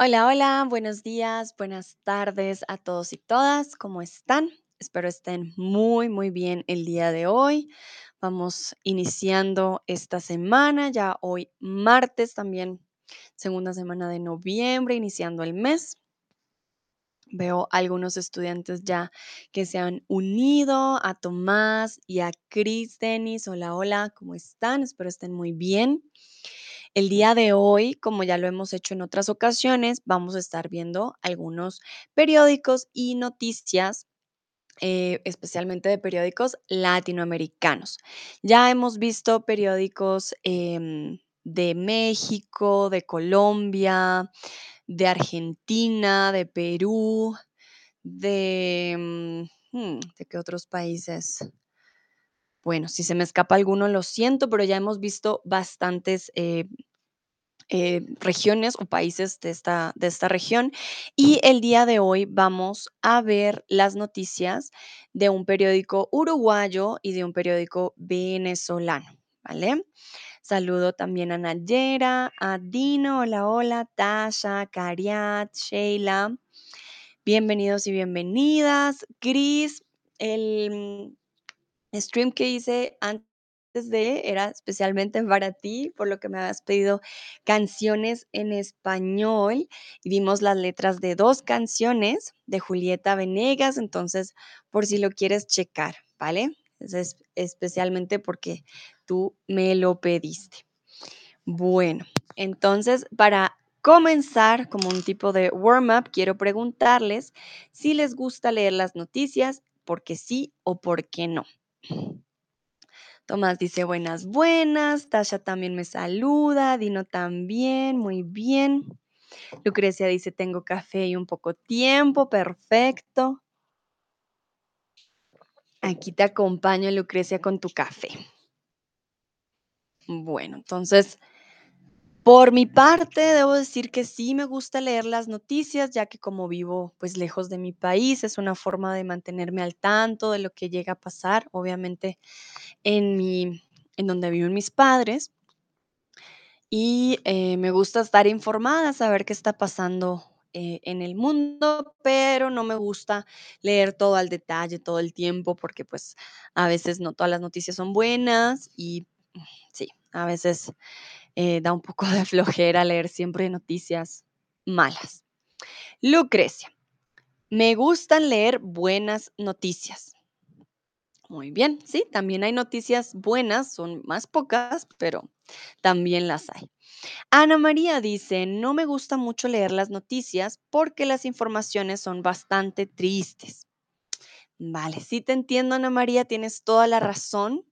Hola, hola, buenos días, buenas tardes a todos y todas, ¿cómo están? Espero estén muy, muy bien el día de hoy. Vamos iniciando esta semana, ya hoy martes también, segunda semana de noviembre, iniciando el mes. Veo algunos estudiantes ya que se han unido, a Tomás y a Cris Denis. Hola, hola, ¿cómo están? Espero estén muy bien. El día de hoy, como ya lo hemos hecho en otras ocasiones, vamos a estar viendo algunos periódicos y noticias, eh, especialmente de periódicos latinoamericanos. Ya hemos visto periódicos em, de México, de Colombia, de Argentina, de Perú, de... mm, hmm, ¿de qué otros países? Bueno, si se me escapa alguno, lo siento, pero ya hemos visto bastantes eh, eh, regiones o países de esta, de esta región. Y el día de hoy vamos a ver las noticias de un periódico uruguayo y de un periódico venezolano, ¿vale? Saludo también a Nayera, a Dino, hola, hola, Tasha, Cariat, Sheila. Bienvenidos y bienvenidas. Cris, el stream que hice antes de era especialmente para ti, por lo que me habías pedido canciones en español y vimos las letras de dos canciones de Julieta Venegas, entonces por si lo quieres checar, ¿vale? Es es- especialmente porque tú me lo pediste. Bueno, entonces para comenzar como un tipo de warm-up, quiero preguntarles si les gusta leer las noticias, porque sí o por qué no. Tomás dice buenas, buenas. Tasha también me saluda. Dino también, muy bien. Lucrecia dice tengo café y un poco tiempo, perfecto. Aquí te acompaño, Lucrecia, con tu café. Bueno, entonces, por mi parte, debo decir que sí me gusta leer las noticias, ya que como vivo pues lejos de mi país, es una forma de mantenerme al tanto de lo que llega a pasar, obviamente en mi, en donde viven mis padres. Y eh, me gusta estar informada, saber qué está pasando eh, en el mundo, pero no me gusta leer todo al detalle todo el tiempo porque pues a veces no todas las noticias son buenas y mm, sí, a veces eh, da un poco de flojera leer siempre noticias malas. Lucrecia, me gustan leer buenas noticias. Muy bien, sí, también hay noticias buenas, son más pocas, pero también las hay. Ana María dice, no me gusta mucho leer las noticias porque las informaciones son bastante tristes. Vale, sí te entiendo, Ana María, tienes toda la razón.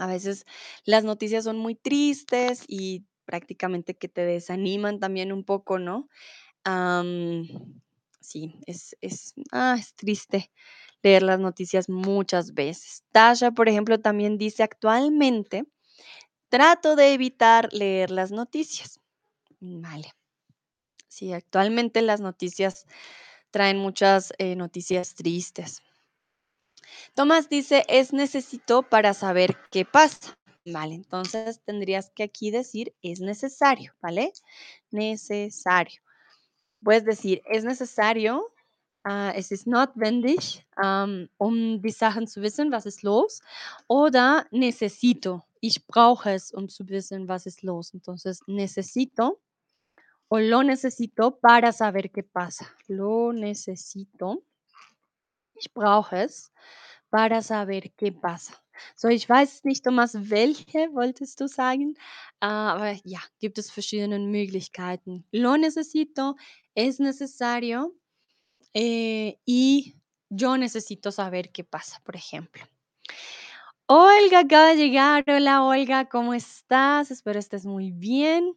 A veces las noticias son muy tristes y prácticamente que te desaniman también un poco, ¿no? Sí, es, es, ah, es triste leer las noticias muchas veces. Tasha, por ejemplo, también dice actualmente, trato de evitar leer las noticias. Vale. Sí, actualmente las noticias traen muchas eh, noticias tristes. Tomás dice, es necesito para saber qué pasa. Vale, entonces tendrías que aquí decir es necesario, ¿vale? Necesario. Puedes decir, es necesario, ah, es ist notwendig, ähm, um die Sachen zu wissen, was ist los. Oder necesito, ich brauche es, um zu wissen, was ist los. Entonces, necesito o lo necesito para saber qué pasa. Lo necesito. Ich brauche es para saber qué pasa. So, ich weiß nicht, Thomas, welche wolltest du sagen? Ah, aber ja, gibt es verschiedene Möglichkeiten. Lo necesito, es necesario eh, y yo necesito saber qué pasa, por ejemplo. Olga acaba de llegar. Hola, Olga, ¿cómo estás? Espero estés muy bien.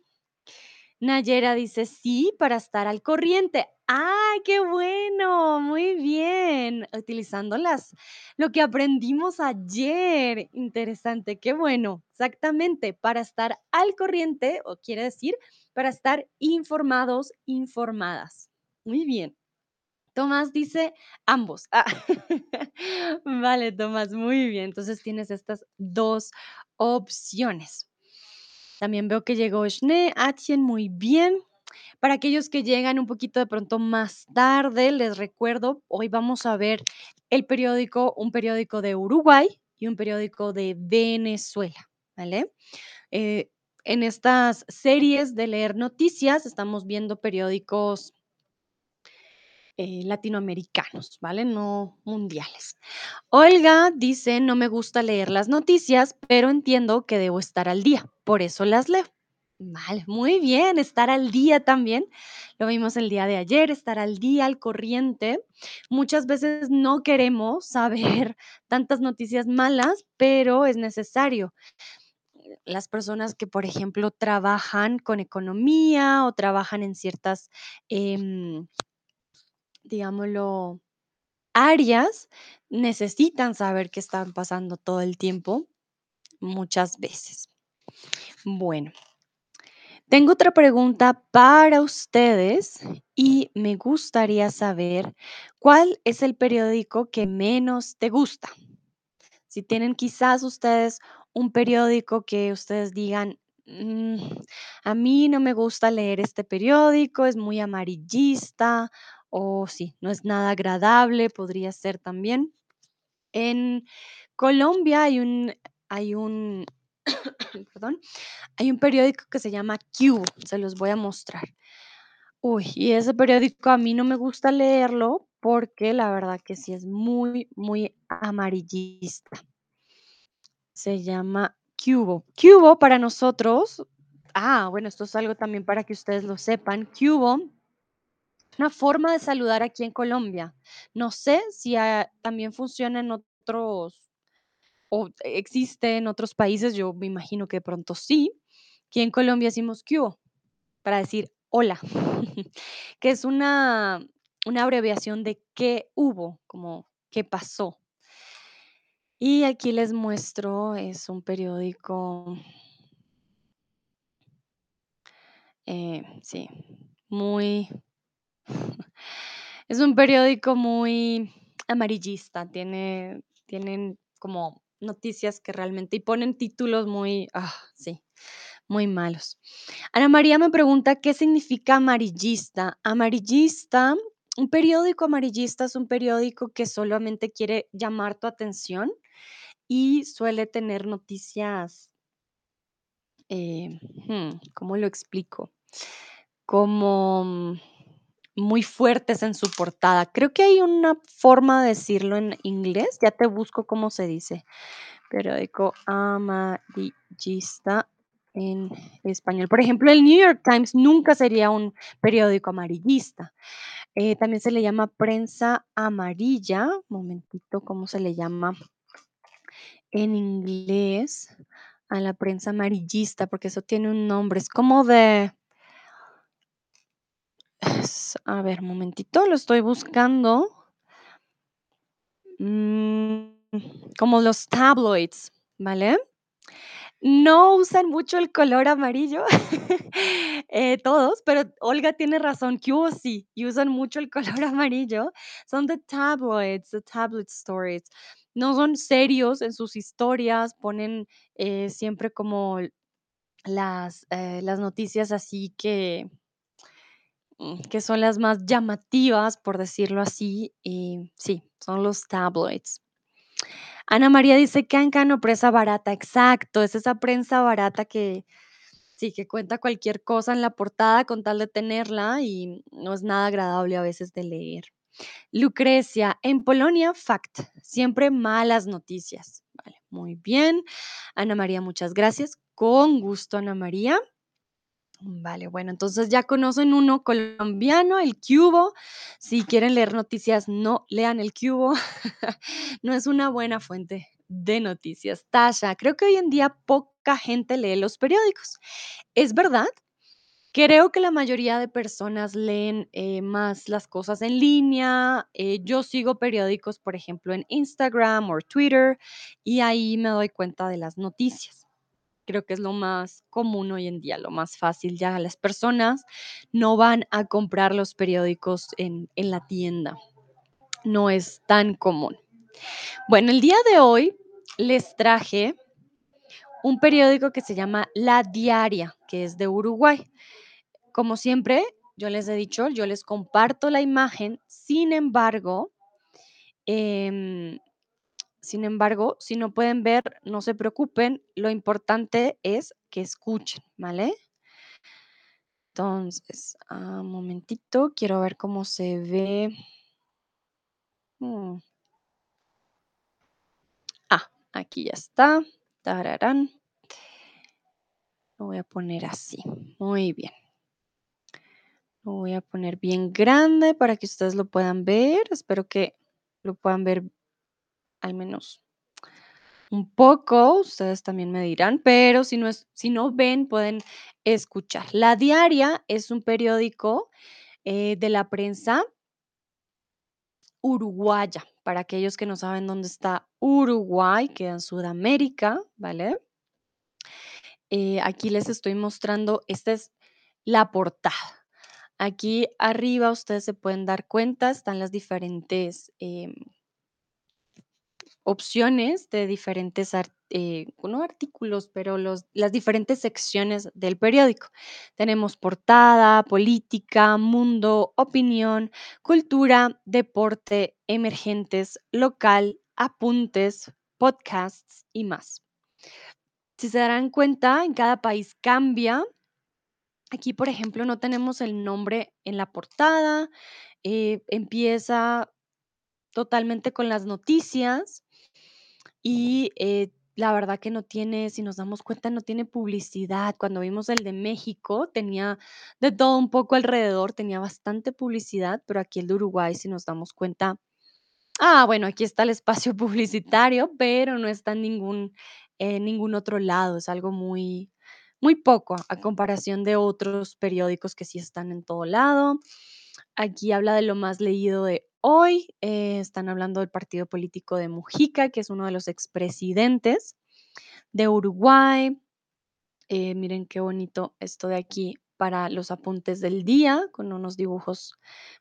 Nayera dice, sí, para estar al corriente. ¡Ah, qué bueno! Muy bien. Utilizando las, lo que aprendimos ayer. Interesante, qué bueno. Exactamente, para estar al corriente, o quiere decir, para estar informados, informadas. Muy bien. Tomás dice ambos. Ah, Vale, Tomás, muy bien. Entonces tienes estas dos opciones. También veo que llegó Schnee, Atien, muy bien. Para aquellos que llegan un poquito de pronto más tarde, les recuerdo, hoy vamos a ver el periódico, un periódico de Uruguay y un periódico de Venezuela, ¿vale? Eh, en estas series de leer noticias estamos viendo periódicos eh, latinoamericanos, ¿vale? No mundiales. Olga dice, no me gusta leer las noticias, pero entiendo que debo estar al día, por eso las leo. Vale, muy bien, estar al día también. Lo vimos el día de ayer, estar al día, al corriente. Muchas veces no queremos saber tantas noticias malas, pero es necesario. Las personas que, por ejemplo, trabajan con economía o trabajan en ciertas, em, digámoslo, áreas, necesitan saber qué están pasando todo el tiempo, muchas veces. Bueno. Tengo otra pregunta para ustedes y me gustaría saber, ¿cuál es el periódico que menos te gusta? Si tienen quizás ustedes un periódico que ustedes digan, "Mm, a mí no me gusta leer este periódico, es muy amarillista o sí, no es nada agradable, podría ser también. En Colombia hay un hay un perdón, hay un periódico que se llama Cubo, se los voy a mostrar. Uy, y ese periódico a mí no me gusta leerlo porque la verdad que sí es muy, muy amarillista. Se llama Cubo. Cubo para nosotros, ah, bueno, esto es algo también para que ustedes lo sepan. Cubo, una forma de saludar aquí en Colombia. No sé si también funciona en otros o existe en otros países, yo me imagino que de pronto sí. Aquí en Colombia decimos ¿qué hubo? Para decir hola, que es una, una abreviación de qué hubo, como qué pasó. Y aquí les muestro, es un periódico, eh, sí, muy, es un periódico muy amarillista, tiene, tienen como noticias que realmente, y ponen títulos muy, ah, sí, muy malos. Ana María me pregunta, ¿qué significa amarillista? Amarillista, un periódico amarillista es un periódico que solamente quiere llamar tu atención y suele tener noticias, eh, hmm, ¿cómo lo explico? Como muy fuertes en su portada. Creo que hay una forma de decirlo en inglés, ya te busco cómo se dice. Periódico amarillista en español. Por ejemplo, el New York Times nunca sería un periódico amarillista. Eh, también se le llama prensa amarilla. Momentito, ¿cómo se le llama en inglés a la prensa amarillista? Porque eso tiene un nombre. Es como de... a ver, momentito, lo estoy buscando. Mm, como los tabloids, ¿vale? No usan mucho el color amarillo, eh, todos, pero Olga tiene razón, que sí, y usan mucho el color amarillo. Son the tabloids, the tabloid stories. No son serios en sus historias, ponen eh, siempre como las, eh, las noticias así que, que son las más llamativas, por decirlo así, y sí, son los tabloids. Ana María dice cancan o presa barata, exacto, es esa prensa barata que sí, que cuenta cualquier cosa en la portada con tal de tenerla y no es nada agradable a veces de leer. Lucrecia, en Polonia, fact, siempre malas noticias. Vale, muy bien. Ana María, muchas gracias. Con gusto, Ana María. Vale, bueno, entonces ya conocen uno colombiano, el Cubo. Si quieren leer noticias, no lean el Cubo. no es una buena fuente de noticias. Tasha, creo que hoy en día poca gente lee los periódicos. ¿Es verdad? Creo que la mayoría de personas leen eh, más las cosas en línea. Eh, yo sigo periódicos, por ejemplo, en Instagram o Twitter, y ahí me doy cuenta de las noticias. Creo que es lo más común hoy en día, lo más fácil. Ya las personas no van a comprar los periódicos en, en la tienda. No es tan común. Bueno, el día de hoy les traje un periódico que se llama La Diaria, que es de Uruguay. Como siempre, yo les he dicho, yo les comparto la imagen, sin embargo, em, sin embargo, si no pueden ver, no se preocupen, lo importante es que escuchen, ¿vale? Entonces, ah, un momentito, quiero ver cómo se ve. Mm. Ah, aquí ya está. Tararán. Lo voy a poner así. Muy bien. Lo voy a poner bien grande para que ustedes lo puedan ver. Espero que lo puedan ver al menos un poco. Ustedes también me dirán, pero si no, es, si no ven, pueden escuchar. La Diaria es un periódico eh, de la prensa uruguaya. Para aquellos que no saben dónde está Uruguay, queda en Sudamérica, ¿vale? Eh, aquí les estoy mostrando, esta es la portada. Aquí arriba ustedes se pueden dar cuenta, están las diferentes em, opciones de diferentes, eh, no artículos, pero los, las diferentes secciones del periódico. Tenemos portada, política, mundo, opinión, cultura, deporte, emergentes, local, apuntes, podcasts y más. Si se darán cuenta, en cada país cambia Aquí, por ejemplo, no tenemos el nombre en la portada, eh, empieza totalmente con las noticias y eh, la verdad que no tiene, si nos damos cuenta, no tiene publicidad. Cuando vimos el de México, tenía de todo un poco alrededor, tenía bastante publicidad, pero aquí el de Uruguay, si nos damos cuenta, ah, bueno, aquí está el espacio publicitario, pero no está en ningún, en ningún otro lado, es algo muy, muy poco a comparación de otros periódicos que sí están en todo lado. Aquí habla de lo más leído de hoy. eh, están hablando del partido político de Mujica, que es uno de los expresidentes de Uruguay. Eh, miren qué bonito esto de aquí para los apuntes del día, con unos dibujos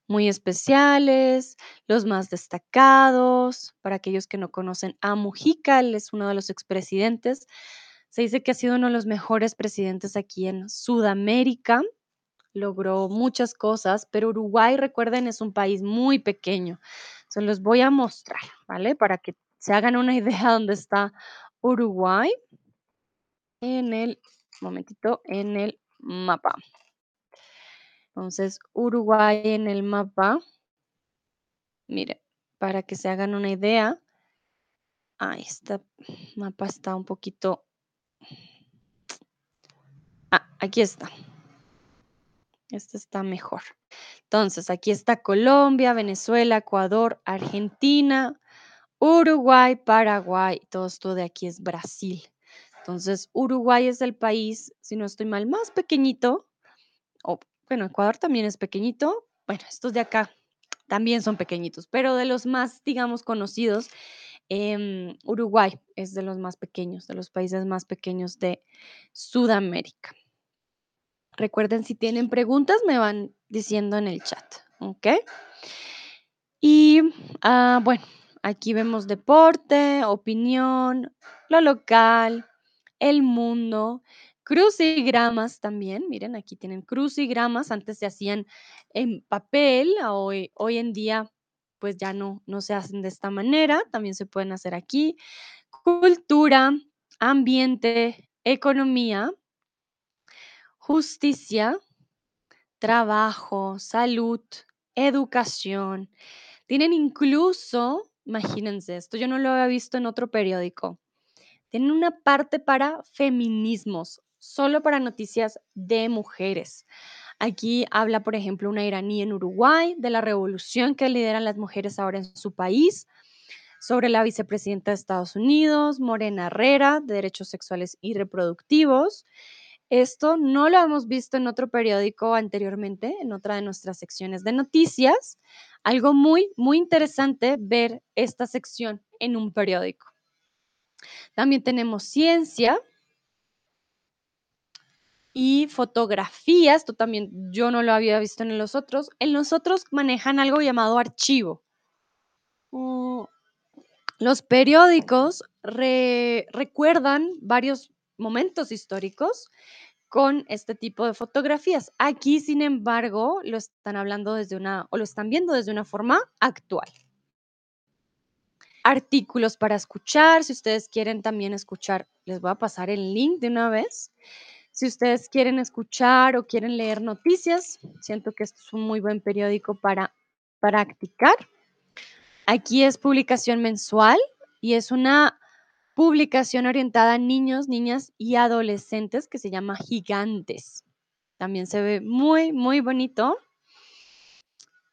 muy especiales, los más destacados. Para aquellos que no conocen a Mujica, él es uno de los expresidentes se dice que ha sido uno de los mejores presidentes aquí en Sudamérica. Logró muchas cosas, pero Uruguay, recuerden, es un país muy pequeño. Se los voy a mostrar, ¿vale? Para que se hagan una idea dónde está Uruguay en el momentito en el mapa. Entonces, Uruguay en el mapa. Miren, para que se hagan una idea. Ahí este mapa está un poquito Ah, aquí está. Este está mejor. Entonces, aquí está Colombia, Venezuela, Ecuador, Argentina, Uruguay, Paraguay. Todo esto de aquí es Brasil. Entonces, Uruguay es el país, si no estoy mal, más pequeñito. O, bueno, Ecuador también es pequeñito. Bueno, estos de acá también son pequeñitos, pero de los más, digamos, conocidos, em, Uruguay es de los más pequeños, de los países más pequeños de Sudamérica. Recuerden, si tienen preguntas, me van diciendo en el chat, ¿ok? Y ah, bueno, aquí vemos deporte, opinión, lo local, el mundo, crucigramas también. Miren, aquí tienen crucigramas. Antes se hacían en papel, hoy, hoy en día pues ya no, no se hacen de esta manera. También se pueden hacer aquí. Cultura, ambiente, economía, justicia, trabajo, salud, educación. Tienen incluso, imagínense, esto yo no lo había visto en otro periódico, tienen una parte para feminismos, solo para noticias de mujeres. Aquí habla, por ejemplo, una iraní en Uruguay de la revolución que lideran las mujeres ahora en su país, sobre la vicepresidenta de Estados Unidos, Morena Herrera, de derechos sexuales y reproductivos, esto no lo hemos visto en otro periódico anteriormente, en otra de nuestras secciones de noticias. Algo muy, muy interesante ver esta sección en un periódico. También tenemos ciencia y fotografías. Esto también yo no lo había visto en los otros. En los otros manejan algo llamado archivo. Mm, los periódicos recuerdan varios momentos históricos con este tipo de fotografías. Aquí, sin embargo, lo están hablando desde una o lo están viendo desde una forma actual. Artículos para escuchar, si ustedes quieren también escuchar, les voy a pasar el link de una vez. Si ustedes quieren escuchar o quieren leer noticias, siento que esto es un muy buen periódico para practicar. Aquí es publicación mensual y es una publicación orientada a niños, niñas y adolescentes que se llama Gigantes. También se ve muy, muy bonito.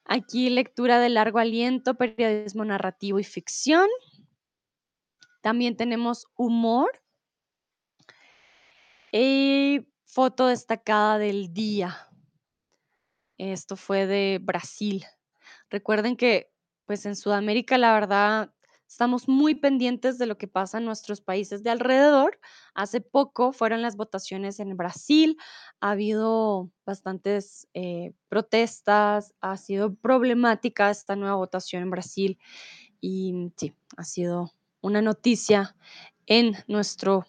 Aquí lectura de largo aliento, periodismo narrativo y ficción. También tenemos humor y foto destacada del día. Esto fue de Brasil. Recuerden que, pues en Sudamérica, la verdad, estamos muy pendientes de lo que pasa en nuestros países de alrededor. Hace poco fueron las votaciones en Brasil, ha habido bastantes eh, protestas, ha sido problemática esta nueva votación en Brasil y sí, ha sido una noticia en, nuestro,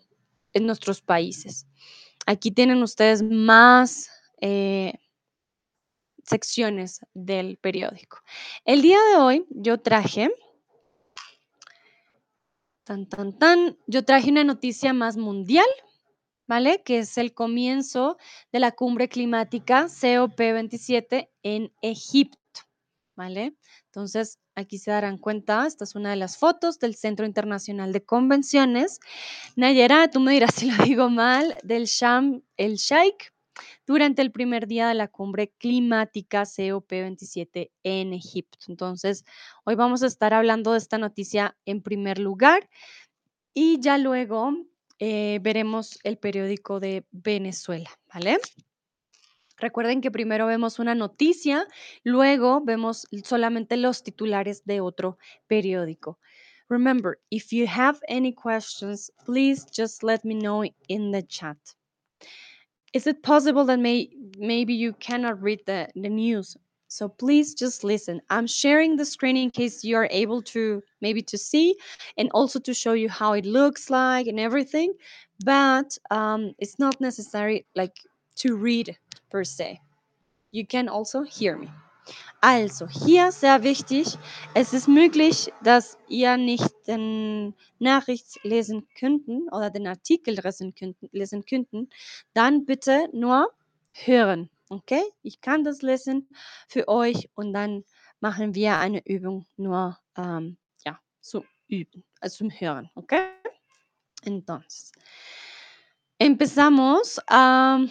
en nuestros países. Aquí tienen ustedes más eh, secciones del periódico. El día de hoy yo traje, tan, tan, tan, yo traje una noticia más mundial, ¿vale? Que es el comienzo de la cumbre climática COP27 en Egipto, ¿vale? Entonces, aquí se darán cuenta, esta es una de las fotos del Centro Internacional de Convenciones. Nayera, tú me dirás si lo digo mal, del Sham el Sheikh durante el primer día de la cumbre climática COP27 en Egipto. Entonces, hoy vamos a estar hablando de esta noticia en primer lugar y ya luego eh, veremos el periódico de Venezuela, ¿vale? Recuerden que primero vemos una noticia, luego vemos solamente los titulares de otro periódico. Remember, if you have any questions, please just let me know in the chat. Is it possible that may maybe you cannot read the, the news? So please just listen. I'm sharing the screen in case you are able to maybe to see and also to show you how it looks like and everything. But um, it's not necessary like to read per se. You can also hear me Also, hier sehr wichtig, es ist möglich, dass ihr nicht den Nachricht lesen könnten oder den Artikel lesen könnten, dann bitte nur hören, okay? Ich kann das lesen für euch und dann machen wir eine Übung nur, ähm, ja, zum Üben, also zum Hören, okay? Entonces, empezamos. Um,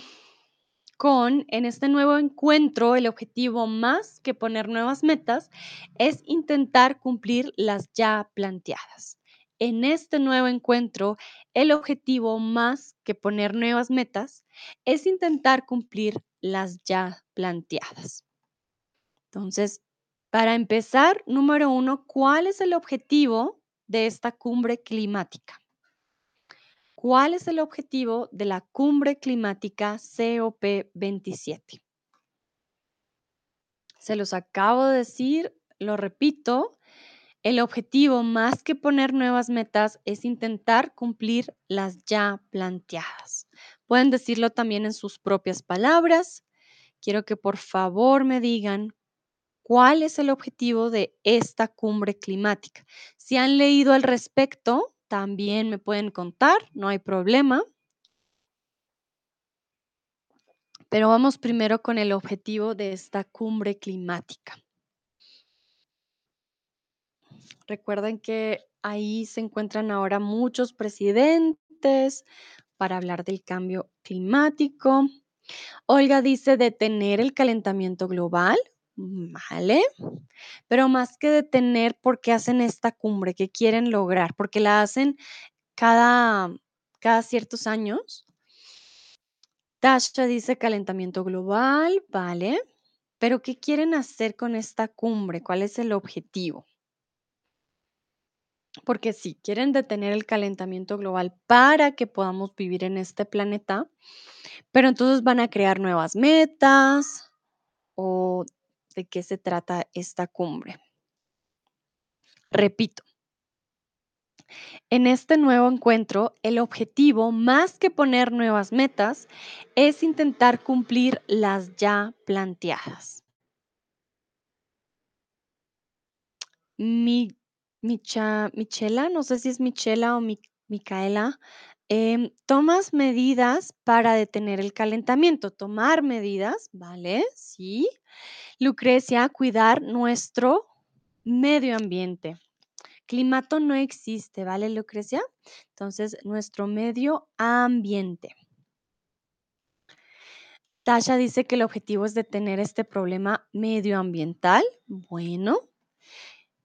con en este nuevo encuentro el objetivo más que poner nuevas metas es intentar cumplir las ya planteadas. En este nuevo encuentro, el objetivo más que poner nuevas metas es intentar cumplir las ya planteadas. Entonces, para empezar, número uno, ¿cuál es el objetivo de esta cumbre climática? ¿Cuál es el objetivo de la cumbre climática COP27? Se los acabo de decir, lo repito, el objetivo más que poner nuevas metas es intentar cumplir las ya planteadas. Pueden decirlo también en sus propias palabras. Quiero que por favor me digan cuál es el objetivo de esta cumbre climática. Si han leído al respecto, también me pueden contar, no hay problema. Pero vamos primero con el objetivo de esta cumbre climática. Recuerden que ahí se encuentran ahora muchos presidentes para hablar del cambio climático. Olga dice detener el calentamiento global. Vale. Pero más que detener, ¿por qué hacen esta cumbre? ¿Qué quieren lograr? Porque la hacen cada, cada ciertos años. Tasha dice calentamiento global, vale. Pero ¿qué quieren hacer con esta cumbre? ¿Cuál es el objetivo? Porque si quieren detener el calentamiento global para que podamos vivir en este planeta, pero entonces van a crear nuevas metas o de qué se trata esta cumbre. Repito, En este nuevo encuentro, el objetivo, más que poner nuevas metas, es intentar cumplir las ya planteadas. Mi Micha Michela, no sé si es Michela o Mi Micaela, em, tomas medidas para detener el calentamiento. Tomar medidas, ¿vale? Sí. Lucrecia, cuidar nuestro medio ambiente. Climato no existe, ¿vale, Lucrecia? Entonces, nuestro medio ambiente. Tasha dice que el objetivo es detener este problema medioambiental. Bueno,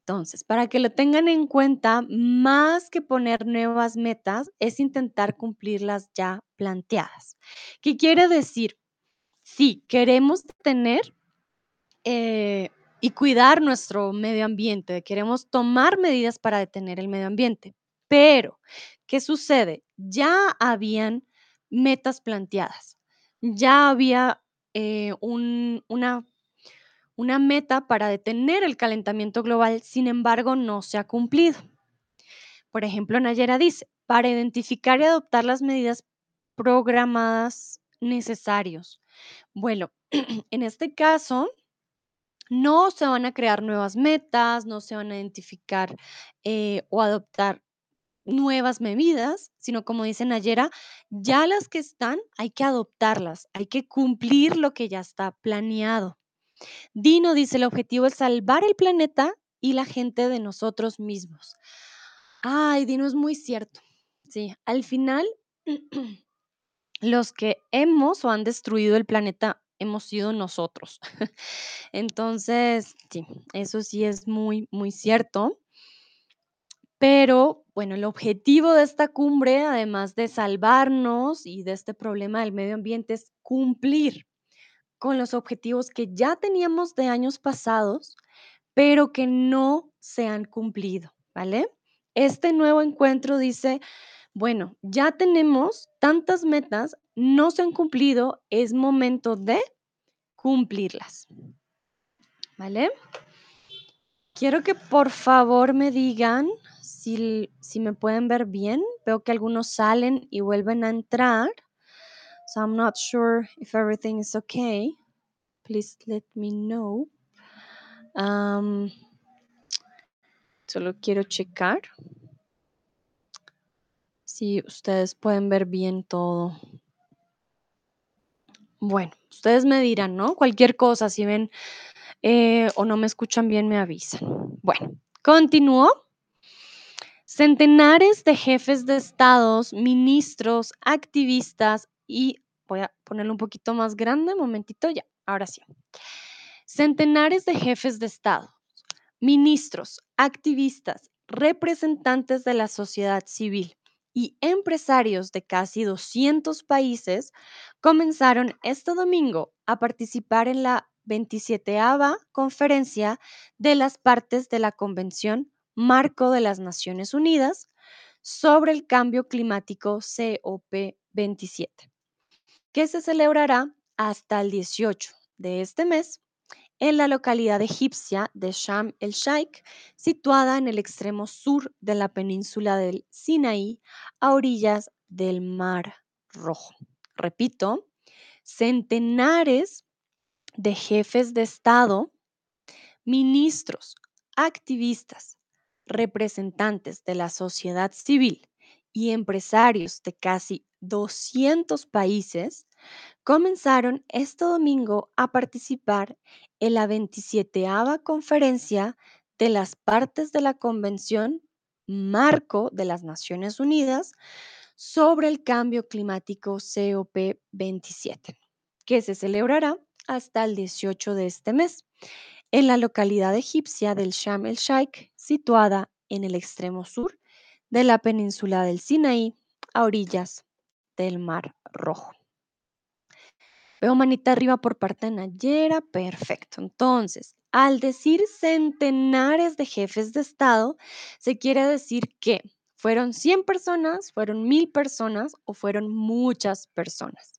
entonces, para que lo tengan en cuenta, más que poner nuevas metas, es intentar cumplir las ya planteadas. ¿Qué quiere decir? Sí, queremos tener eh, y cuidar nuestro medio ambiente, queremos tomar medidas para detener el medio ambiente, pero ¿qué sucede? Ya habían metas planteadas, ya había eh, un- una una meta para detener el calentamiento global, sin embargo, no se ha cumplido. Por ejemplo, Nayera dice, para identificar y adoptar las medidas programadas necesarios. Bueno, en este caso, no se van a crear nuevas metas, no se van a identificar eh, o adoptar nuevas medidas, sino como dice Nayera, ya las que están hay que adoptarlas, hay que cumplir lo que ya está planeado. Dino dice, el objetivo es salvar el planeta y la gente de nosotros mismos. Ay, Dino, es muy cierto. Sí, al final, los que hemos o han destruido el planeta hemos sido nosotros. Entonces, sí, eso sí es muy, muy cierto. Pero bueno, el objetivo de esta cumbre, además de salvarnos y de este problema del medio ambiente, es cumplir con los objetivos que ya teníamos de años pasados pero que no se han cumplido, ¿vale? Este nuevo encuentro dice, bueno, ya tenemos tantas metas, no se han cumplido, es momento de cumplirlas, ¿vale? Quiero que por favor me digan si, si me pueden ver bien. Veo que algunos salen y vuelven a entrar. So I'm not sure if everything is okay. Please let me know. Um, Solo quiero checar si ustedes pueden ver bien todo. Bueno, ustedes me dirán, ¿no? Cualquier cosa, si ven eh, o no me escuchan bien, me avisan. Bueno, continúo. Centenares de jefes de estados, ministros, activistas y voy a ponerlo un poquito más grande, momentito ya, ahora sí. Centenares de jefes de estado, ministros, activistas, representantes de la sociedad civil y empresarios de casi 200 países comenzaron este domingo a participar en la 27 conferencia de las partes de la Convención Marco de las Naciones Unidas sobre el Cambio Climático COP27, que se celebrará hasta el 18 de este mes en la localidad egipcia de Sham el Sheikh, situada en el extremo sur de la península del Sinaí, a orillas del Mar Rojo. Repito, centenares de jefes de Estado, ministros, activistas, representantes de la sociedad civil y empresarios de casi 200 países comenzaron este domingo a participar en la 27 conferencia de las partes de la Convención Marco de las Naciones Unidas sobre el Cambio Climático COP27, que se celebrará hasta el 18 de este mes en la localidad egipcia del Sham el Sheikh, situada en el extremo sur de la península del Sinaí, a orillas del Mar Rojo. Veo manita arriba por parte de Nayera. Perfecto. Entonces, al decir centenares de jefes de Estado, se quiere decir que fueron 100 personas, fueron 1000 personas o fueron muchas personas.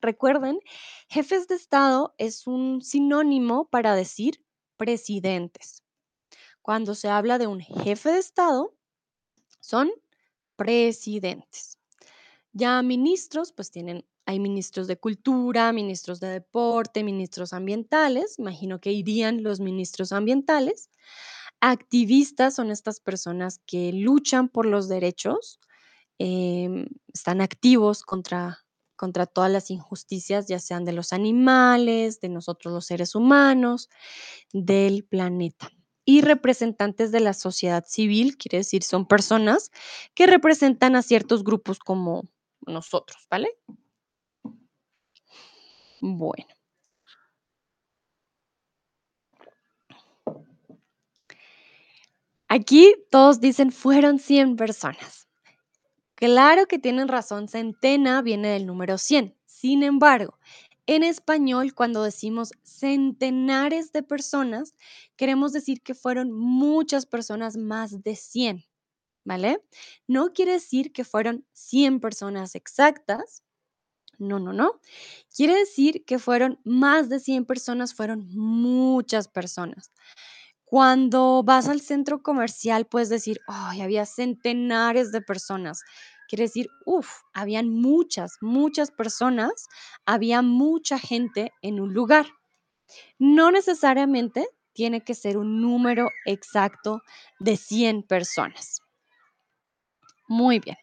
Recuerden, jefes de Estado es un sinónimo para decir presidentes. Cuando se habla de un jefe de Estado, son presidentes. Ya ministros, pues tienen, hay ministros de cultura, ministros de deporte, ministros ambientales, imagino que irían los ministros ambientales. Activistas son estas personas que luchan por los derechos, em, están activos contra, contra todas las injusticias, ya sean de los animales, de nosotros los seres humanos, del planeta. Y representantes de la sociedad civil, quiere decir, son personas que representan a ciertos grupos como nosotros, ¿vale? Bueno. Aquí todos dicen fueron 100 personas. Claro que tienen razón, centena viene del número 100. Sin embargo, en español, cuando decimos centenares de personas, queremos decir que fueron muchas personas más de 100, ¿vale? No quiere decir que fueron 100 personas exactas. No, no, no. Quiere decir que fueron más de 100 personas, fueron muchas personas. Cuando vas al centro comercial, puedes decir, ay, había centenares de personas. Quiere decir, uff, habían muchas, muchas personas, había mucha gente en un lugar. No necesariamente tiene que ser un número exacto de 100 personas. Muy bien.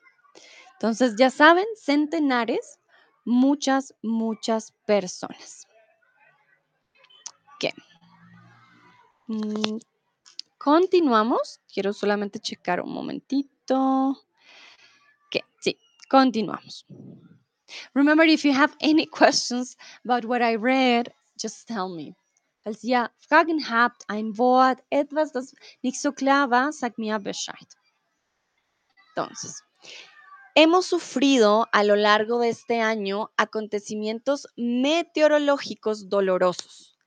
Entonces, ya saben, centenares, muchas, muchas personas. ¿Qué? Mm, continuamos. Quiero solamente checar un momentito. Continuamos. Remember, if you have any questions about what I read, just tell me. Falls ihr Fragen habt, ein Wort, etwas, das nicht so klar war, sag mir Bescheid. Entonces, hemos sufrido a lo largo de este año acontecimientos meteorológicos dolorosos.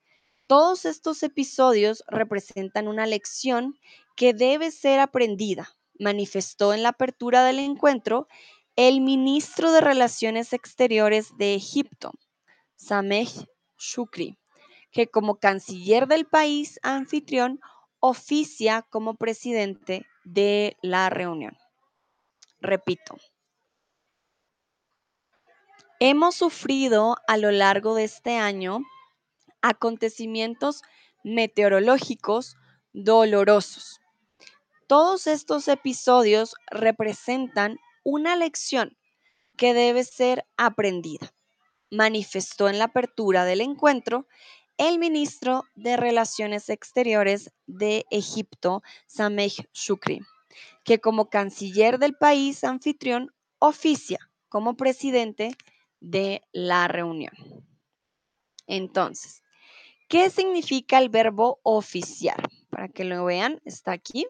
Todos estos episodios representan una lección que debe ser aprendida, manifestó en la apertura del encuentro el ministro de Relaciones Exteriores de Egipto, Sameh Shukri, que como canciller del país anfitrión oficia como presidente de la reunión. Repito, hemos sufrido a lo largo de este año acontecimientos meteorológicos dolorosos. Todos estos episodios representan una lección que debe ser aprendida, manifestó en la apertura del encuentro el ministro de Relaciones Exteriores de Egipto, Sameh Shukri, que como canciller del país anfitrión oficia como presidente de la reunión. Entonces, ¿qué significa el verbo oficiar? Para que lo vean, está aquí.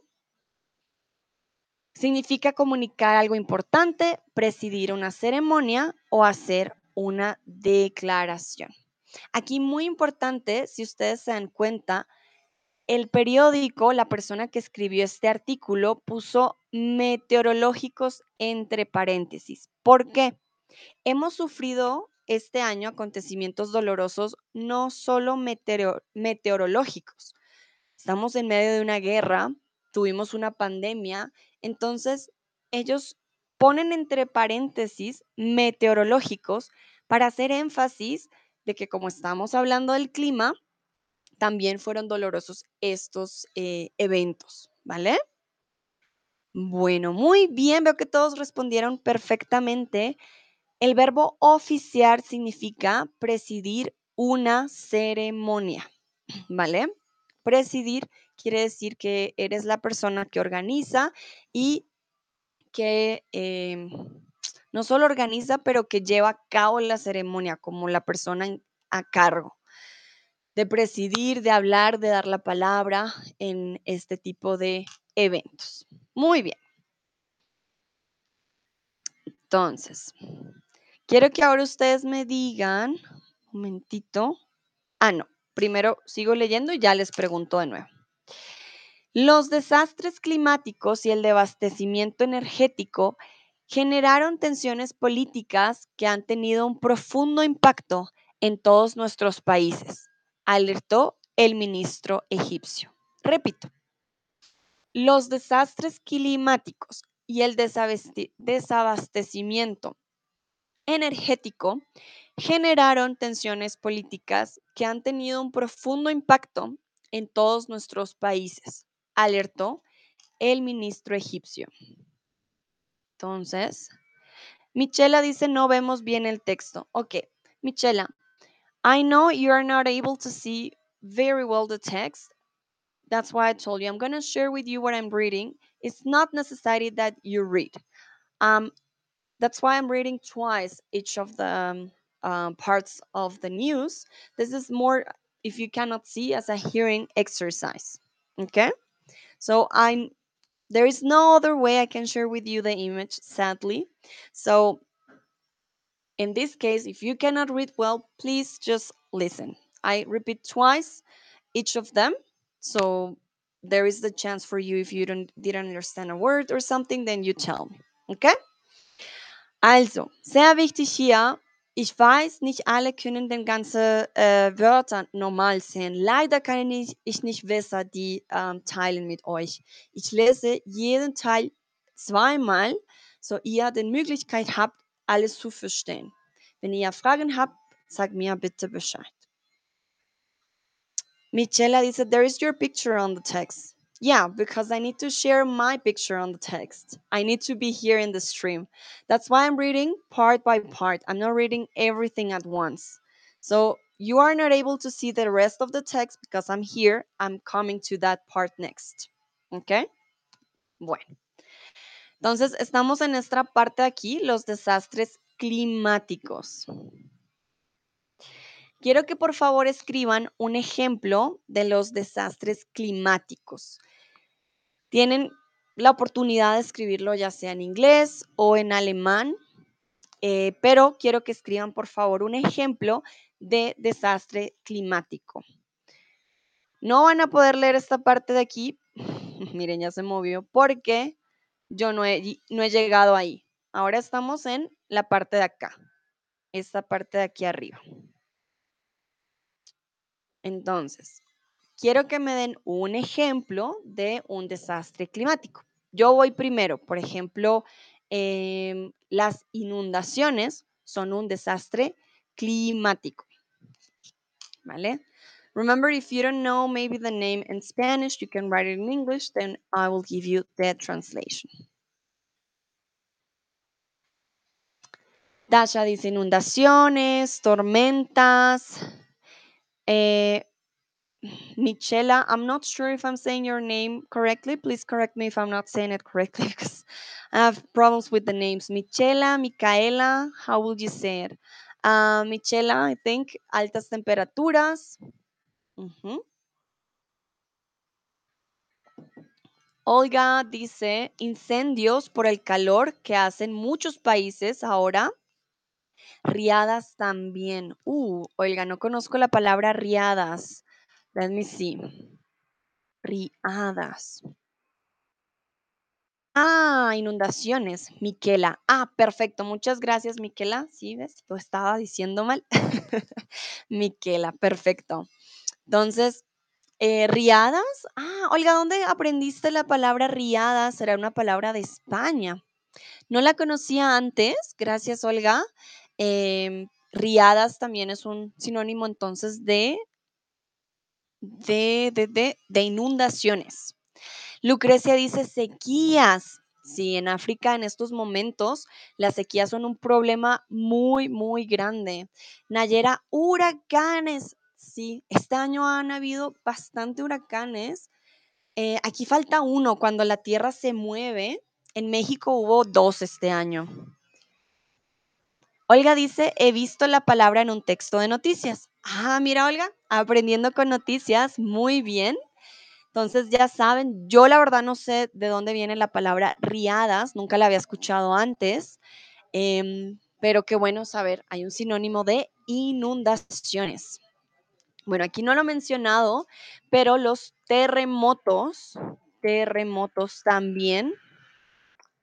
Significa comunicar algo importante, presidir una ceremonia o hacer una declaración. Aquí muy importante, si ustedes se dan cuenta, el periódico, la persona que escribió este artículo, puso meteorológicos entre paréntesis. ¿Por qué? Hemos sufrido este año acontecimientos dolorosos no solo meteorológicos. Estamos en medio de una guerra, tuvimos una pandemia, entonces ellos ponen entre paréntesis meteorológicos para hacer énfasis de que como estamos hablando del clima, también fueron dolorosos estos eh, eventos, ¿vale? Bueno, muy bien, veo que todos respondieron perfectamente. El verbo oficiar significa presidir una ceremonia, ¿vale? Presidir quiere decir que eres la persona que organiza y que em, no solo organiza, pero que lleva a cabo la ceremonia como la persona a cargo de presidir, de hablar, de dar la palabra en este tipo de eventos. Muy bien. Entonces, quiero que ahora ustedes me digan, un momentito. Ah, no, primero sigo leyendo y ya les pregunto de nuevo. Los desastres climáticos y el desabastecimiento energético generaron tensiones políticas que han tenido un profundo impacto en todos nuestros países, alertó el ministro egipcio. Repito, los desastres climáticos y el desabastecimiento energético generaron tensiones políticas que han tenido un profundo impacto en todos nuestros países, alertó el ministro egipcio. Entonces, Michela dice, no vemos bien el texto. Ok, Michela, I know you are not able to see very well the text. That's why I told you I'm going to share with you what I'm reading. It's not necessary that you read. Um, that's why I'm reading twice each of the um, um, parts of the news. This is more, if you cannot see, as a hearing exercise. Okay, so I'm there is no other way I can share with you the image, sadly. So in this case, if you cannot read well, please just listen. I repeat twice each of them. So there is the chance for you if you don't didn't understand a word or something, then you tell me. Okay? Also, sehr wichtig hier. Ich weiß, nicht alle können den ganzen äh, Wörter normal sehen. Leider kann ich, ich nicht besser die ähm, teilen mit euch. Ich lese jeden Teil zweimal, so ihr die Möglichkeit habt, alles zu verstehen. Wenn ihr Fragen habt, sagt mir bitte Bescheid. Michela dice, there is your picture on the text. Yeah, because I need to share my picture on the text. I need to be here in the stream. That's why I'm reading part by part. I'm not reading everything at once. So you are not able to see the rest of the text because I'm here. I'm coming to that part next. Okay? Bueno. Entonces, estamos en esta parte aquí, los desastres climáticos. Quiero que por favor escriban un ejemplo de los desastres climáticos. Tienen la oportunidad de escribirlo ya sea en inglés o en alemán, eh, pero quiero que escriban por favor un ejemplo de desastre climático. No van a poder leer esta parte de aquí, miren, ya se movió, porque yo no he, no he llegado ahí. Ahora estamos en la parte de acá, esta parte de aquí arriba. Entonces, quiero que me den un ejemplo de un desastre climático. Yo voy primero, por ejemplo, em, las inundaciones son un desastre climático. ¿Vale? Remember, if you don't know maybe the name in Spanish, you can write it in English, then I will give you the translation. Dasha dice inundaciones, tormentas, eh, Michela, I'm not sure if I'm saying your name correctly. Please correct me if I'm not saying it correctly because I have problems with the names. Michela, Micaela, how would you say it? Uh, Michela, I think, altas temperaturas. Olga dice incendios por el calor que hacen muchos países ahora. Riadas también. Uh, Olga, no conozco la palabra riadas. Let me see. Riadas. Ah, inundaciones, Miquela. Ah, perfecto. Muchas gracias, Miquela. Sí, ves, lo estaba diciendo mal. Miquela, perfecto. Entonces, eh, riadas. Ah, Olga, ¿dónde aprendiste la palabra riadas? Será una palabra de España. No la conocía antes. Gracias, Olga. Em, riadas también es un sinónimo entonces de, de, de, de, de inundaciones. Lucrecia dice sequías. Sí, en África en estos momentos las sequías son un problema muy, muy grande. Nayera, huracanes. Sí, este año han habido bastante huracanes. Eh, aquí falta uno cuando la tierra se mueve. En México hubo dos este año. Olga dice, he visto la palabra en un texto de noticias. Ah, mira, Olga, aprendiendo con noticias, muy bien. Entonces ya saben, yo la verdad no sé de dónde viene la palabra riadas, nunca la había escuchado antes, em, pero qué bueno saber, hay un sinónimo de inundaciones. Bueno, aquí no lo he mencionado, pero los terremotos, terremotos también.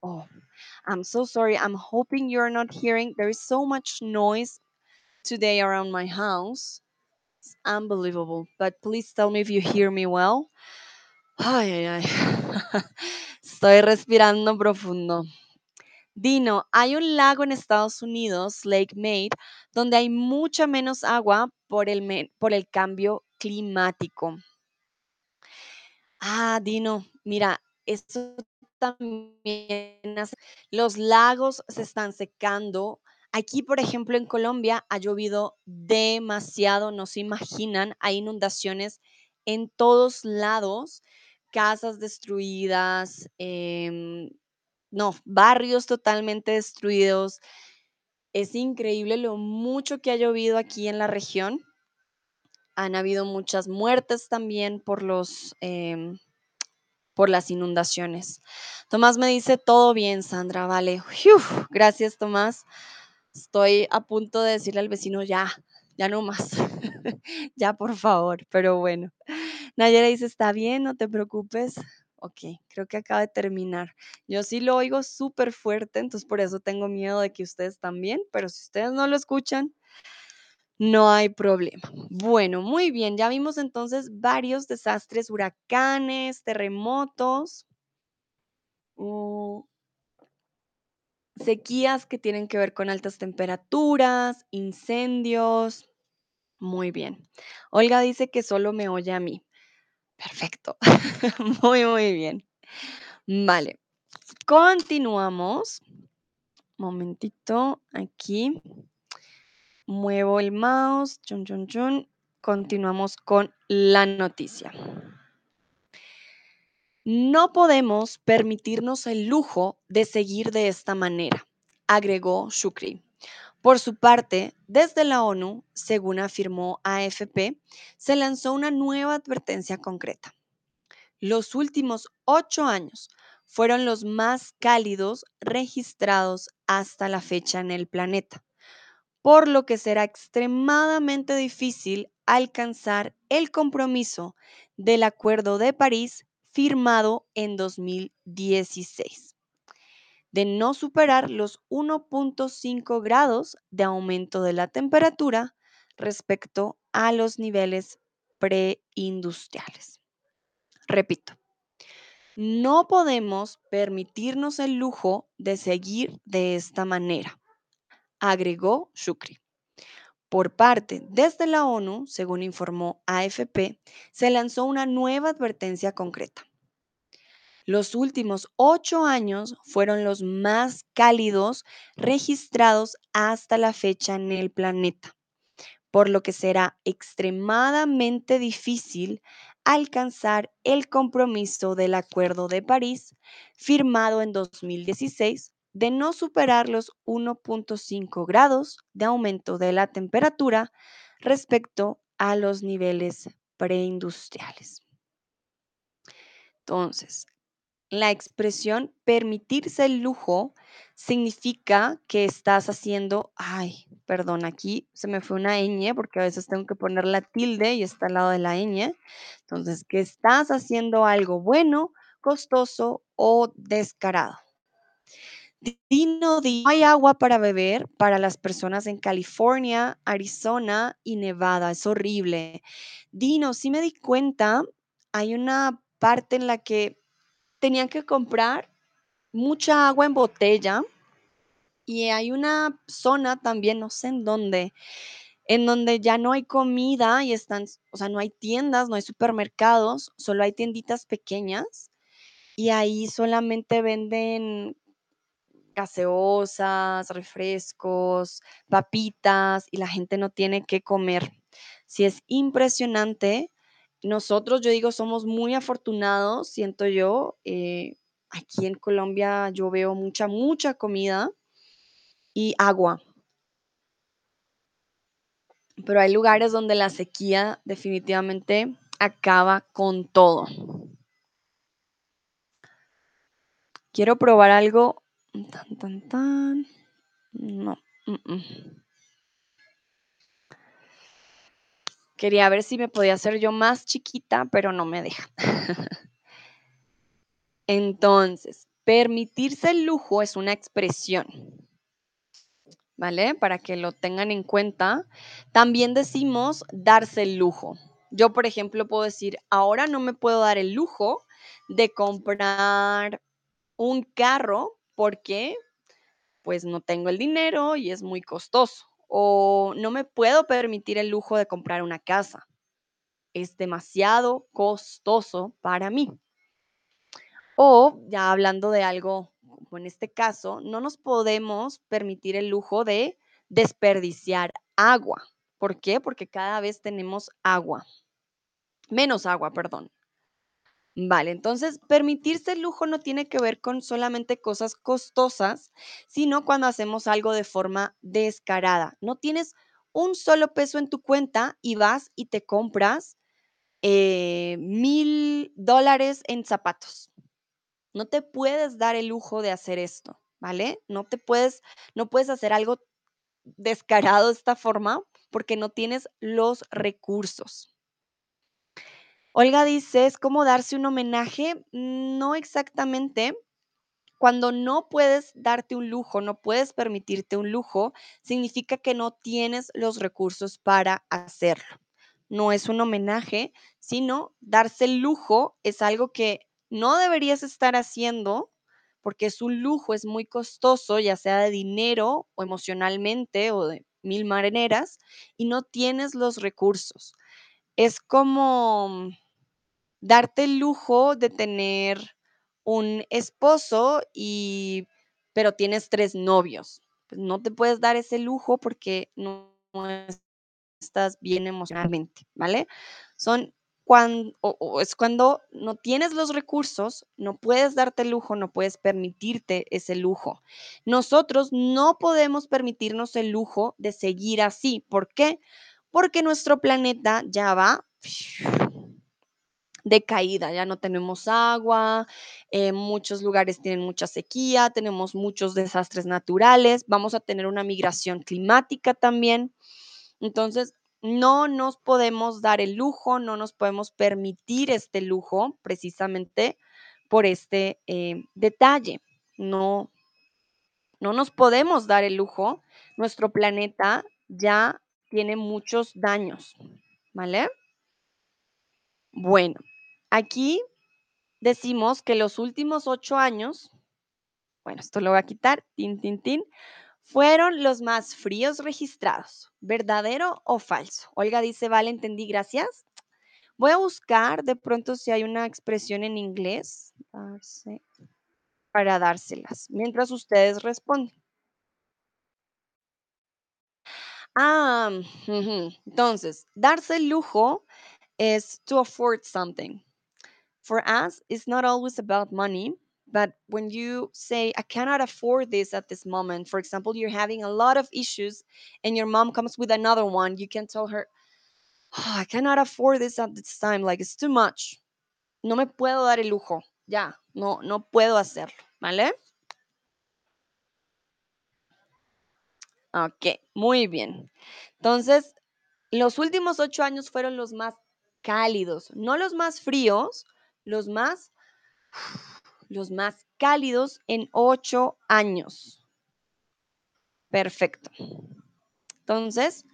Oh, I'm so sorry. I'm hoping you're not hearing. There is so much noise today around my house. It's unbelievable. But please tell me if you hear me well. Ay. Estoy respirando profundo. Dino, hay un lago en Estados Unidos, Lake Mead, donde hay mucha menos agua por el, por el cambio climático. Ah, Dino, mira, eso también Los lagos se están secando. Aquí, por ejemplo, en Colombia ha llovido demasiado, no se imaginan, hay inundaciones en todos lados, casas destruidas, em, no, barrios totalmente destruidos. Es increíble lo mucho que ha llovido aquí en la región. Han habido muchas muertes también por los, em, por las inundaciones. Tomás me dice, todo bien, Sandra, vale. Gracias, Tomás. Estoy a punto de decirle al vecino, ya, ya no más. ya, por favor, pero bueno. Nayera dice, está bien, no te preocupes. Ok, creo que acaba de terminar. Yo sí lo oigo súper fuerte, entonces por eso tengo miedo de que ustedes también, pero si ustedes no lo escuchan, no hay problema. Bueno, muy bien, ya vimos entonces varios desastres, huracanes, terremotos, mm, sequías que tienen que ver con altas temperaturas, incendios. Muy bien. Olga dice que solo me oye a mí. Perfecto. Muy, muy bien. Vale. Continuamos. Momentito, aquí. Muevo el mouse. Chun, chun, chun. Continuamos con la noticia. No podemos permitirnos el lujo de seguir de esta manera, agregó Shukri. Por su parte, desde la ONU, según afirmó AFP, se lanzó una nueva advertencia concreta. Los últimos ocho años fueron los más cálidos registrados hasta la fecha en el planeta, por lo que será extremadamente difícil alcanzar el compromiso del Acuerdo de París firmado en 2016 de no superar los 1.5 grados de aumento de la temperatura respecto a los niveles preindustriales. Repito, no podemos permitirnos el lujo de seguir de esta manera, agregó Shukri. Por parte desde la ONU, según informó AFP, se lanzó una nueva advertencia concreta. Los últimos ocho años fueron los más cálidos registrados hasta la fecha en el planeta, por lo que será extremadamente difícil alcanzar el compromiso del Acuerdo de París firmado en 2016 de no superar los 1.5 grados de aumento de la temperatura respecto a los niveles preindustriales. Entonces, la expresión permitirse el lujo significa que estás haciendo, ay, perdón, aquí se me fue una ñ porque a veces tengo que poner la tilde y está al lado de la ñ. Entonces, que estás haciendo algo bueno, costoso o descarado. Dino, no hay agua para beber para las personas en California, Arizona y Nevada. Es horrible. Dino, sí me di cuenta, hay una parte en la que tenían que comprar mucha agua en botella y hay una zona también, no sé en dónde, en donde ya no hay comida y están, o sea, no hay tiendas, no hay supermercados, solo hay tienditas pequeñas y ahí solamente venden gaseosas, refrescos, papitas y la gente no tiene que comer. Si es impresionante. Nosotros, yo digo, somos muy afortunados, siento yo. eh, aquí en Colombia yo veo mucha, mucha comida y agua, pero hay lugares donde la sequía definitivamente acaba con todo. Quiero probar algo. Tan, tan, tan. No. mm, mm. Quería ver si me podía hacer yo más chiquita, pero no me deja. Entonces, permitirse el lujo es una expresión, ¿vale? Para que lo tengan en cuenta. También decimos darse el lujo. Yo, por ejemplo, puedo decir, ahora no me puedo dar el lujo de comprar un carro porque pues no tengo el dinero y es muy costoso. O no me puedo permitir el lujo de comprar una casa. Es demasiado costoso para mí. O ya hablando de algo, como en este caso, no nos podemos permitir el lujo de desperdiciar agua. ¿Por qué? Porque cada vez tenemos agua. Menos agua, perdón. Vale, entonces permitirse el lujo no tiene que ver con solamente cosas costosas, sino cuando hacemos algo de forma descarada. No tienes un solo peso en tu cuenta y vas y te compras eh, mil dólares en zapatos. No te puedes dar el lujo de hacer esto, ¿vale? No te puedes, no puedes hacer algo descarado de esta forma porque no tienes los recursos. Olga dice, es como darse un homenaje, no exactamente. Cuando no puedes darte un lujo, no puedes permitirte un lujo, significa que no tienes los recursos para hacerlo. No es un homenaje, sino darse el lujo es algo que no deberías estar haciendo porque es un lujo, es muy costoso, ya sea de dinero o emocionalmente o de mil maneras, y no tienes los recursos. Es como darte el lujo de tener un esposo y pero tienes tres novios. Pues no te puedes dar ese lujo porque no estás bien emocionalmente, ¿vale? Son cuando, o, es cuando no tienes los recursos, no puedes darte el lujo, no puedes permitirte ese lujo. Nosotros no podemos permitirnos el lujo de seguir así. ¿Por qué? Nuestro planeta ya va de caída, ya no tenemos agua, eh, muchos lugares tienen mucha sequía, tenemos muchos desastres naturales, vamos a tener una migración climática también. Entonces, no nos podemos dar el lujo, no nos podemos permitir este lujo precisamente por este eh, detalle. No, no nos podemos dar el lujo. Nuestro planeta ya tiene muchos daños, ¿vale? Bueno, aquí decimos que los últimos ocho años, bueno, esto lo voy a quitar, tin, tin, tin, fueron los más fríos registrados. ¿Verdadero o falso? Olga dice, vale, entendí, gracias. Voy a buscar de pronto si hay una expresión en inglés para dárselas, mientras ustedes responden. Ah, entonces, darse el lujo es to afford something. For us, it's not always about money, but when you say, I cannot afford this at this moment, for example, you're having a lot of issues and your mom comes with another one, you can tell her, oh, I cannot afford this at this time, like it's too much. No me puedo dar el lujo, ya, no, no puedo hacerlo, ¿vale? Ok, muy bien. Entonces, los últimos ocho años fueron los más cálidos, no los más fríos, los más, los más cálidos en ocho años. Perfecto. Entonces,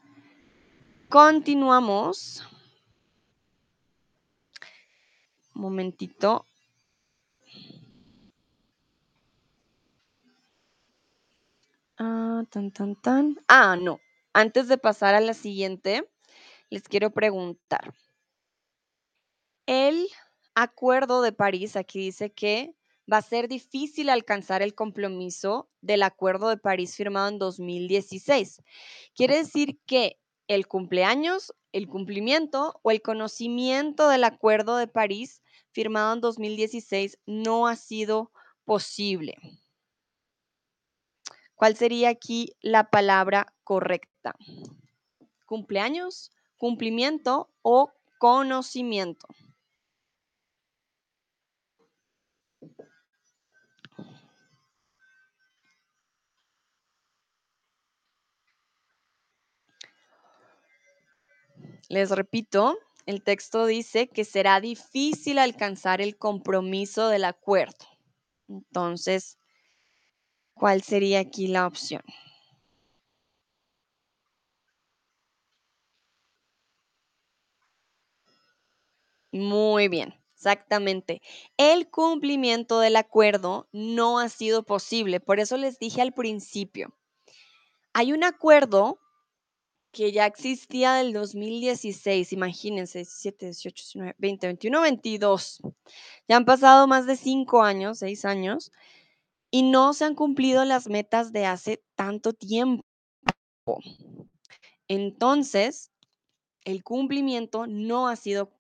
continuamos. Un momentito. Ah, tan, tan, tan. Ah, no. Antes de pasar a la siguiente, les quiero preguntar. El Acuerdo de París aquí dice que va a ser difícil alcanzar el compromiso del Acuerdo de París firmado en 2016. Quiere decir que el cumpleaños, el cumplimiento o el conocimiento del Acuerdo de París firmado en 2016 no ha sido posible. ¿Cuál sería aquí la palabra correcta? Cumpleaños, cumplimiento o conocimiento. Les repito, el texto dice que será difícil alcanzar el compromiso del acuerdo. Entonces, ¿cuál sería aquí la opción? Muy bien. Exactamente. El cumplimiento del acuerdo no ha sido posible. Por eso les dije al principio, hay un acuerdo que ya existía del 2016, imagínense, 17, 18, 19, 20, 21, 22. Ya han pasado más de cinco años, seis años, y no se han cumplido las metas de hace tanto tiempo. Entonces, el cumplimiento no ha sido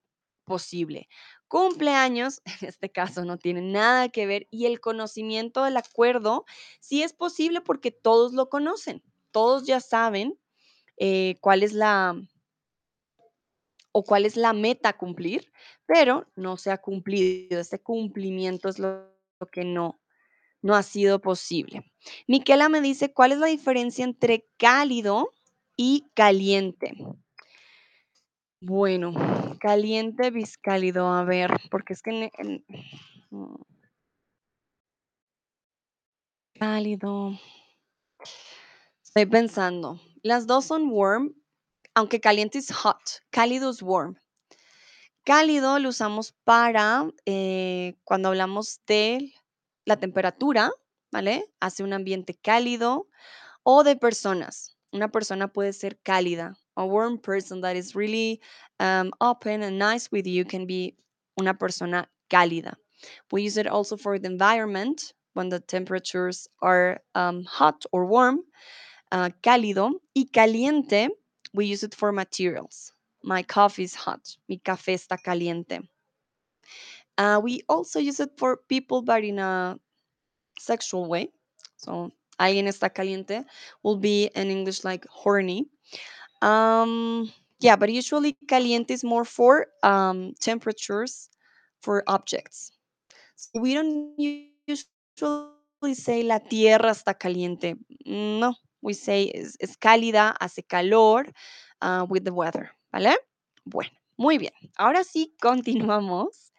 posible. Cumpleaños, en este caso, no tiene nada que ver y el conocimiento del acuerdo sí es posible porque todos lo conocen, todos ya saben eh, cuál es la o cuál es la meta a cumplir, pero no se ha cumplido. Este cumplimiento es lo que no, no ha sido posible. Miquela me dice, ¿cuál es la diferencia entre cálido y caliente? Bueno, caliente, biscálido, a ver, porque es que mm, cálido, estoy pensando, las dos son warm, aunque caliente es hot, cálido es warm. Cálido lo usamos para eh, cuando hablamos de la temperatura, ¿vale? Hace un ambiente cálido o de personas. Una persona puede ser cálida. A warm person that is really um, open and nice with you can be una persona cálida. We use it also for the environment when the temperatures are um, hot or warm, uh, cálido. Y caliente, we use it for materials. My coffee is hot. Mi café está caliente. Uh, we also use it for people, but in a sexual way. So, alguien está caliente will be in English like horny. Um, yeah, but usually caliente is more for um, temperatures for objects. So we don't usually say la tierra está caliente. No, we say es, es cálida, hace calor uh, with the weather, ¿vale? Bueno, muy bien. Ahora sí, continuamos.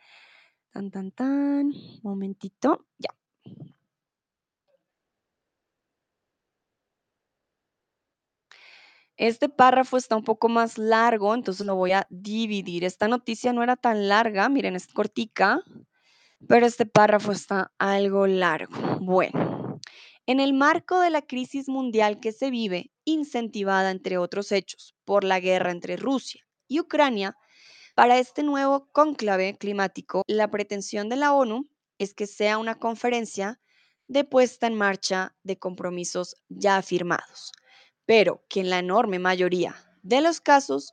Tan, tan, tan. Momentito. Ya. Este párrafo está un poco más largo, entonces lo voy a dividir. Esta noticia no era tan larga, miren, es cortica, pero este párrafo está algo largo. Bueno, en el marco de la crisis mundial que se vive, incentivada, entre otros hechos, por la guerra entre Rusia y Ucrania, para este nuevo cónclave climático, la pretensión de la ONU es que sea una conferencia de puesta en marcha de compromisos ya firmados, pero que en la enorme mayoría de los casos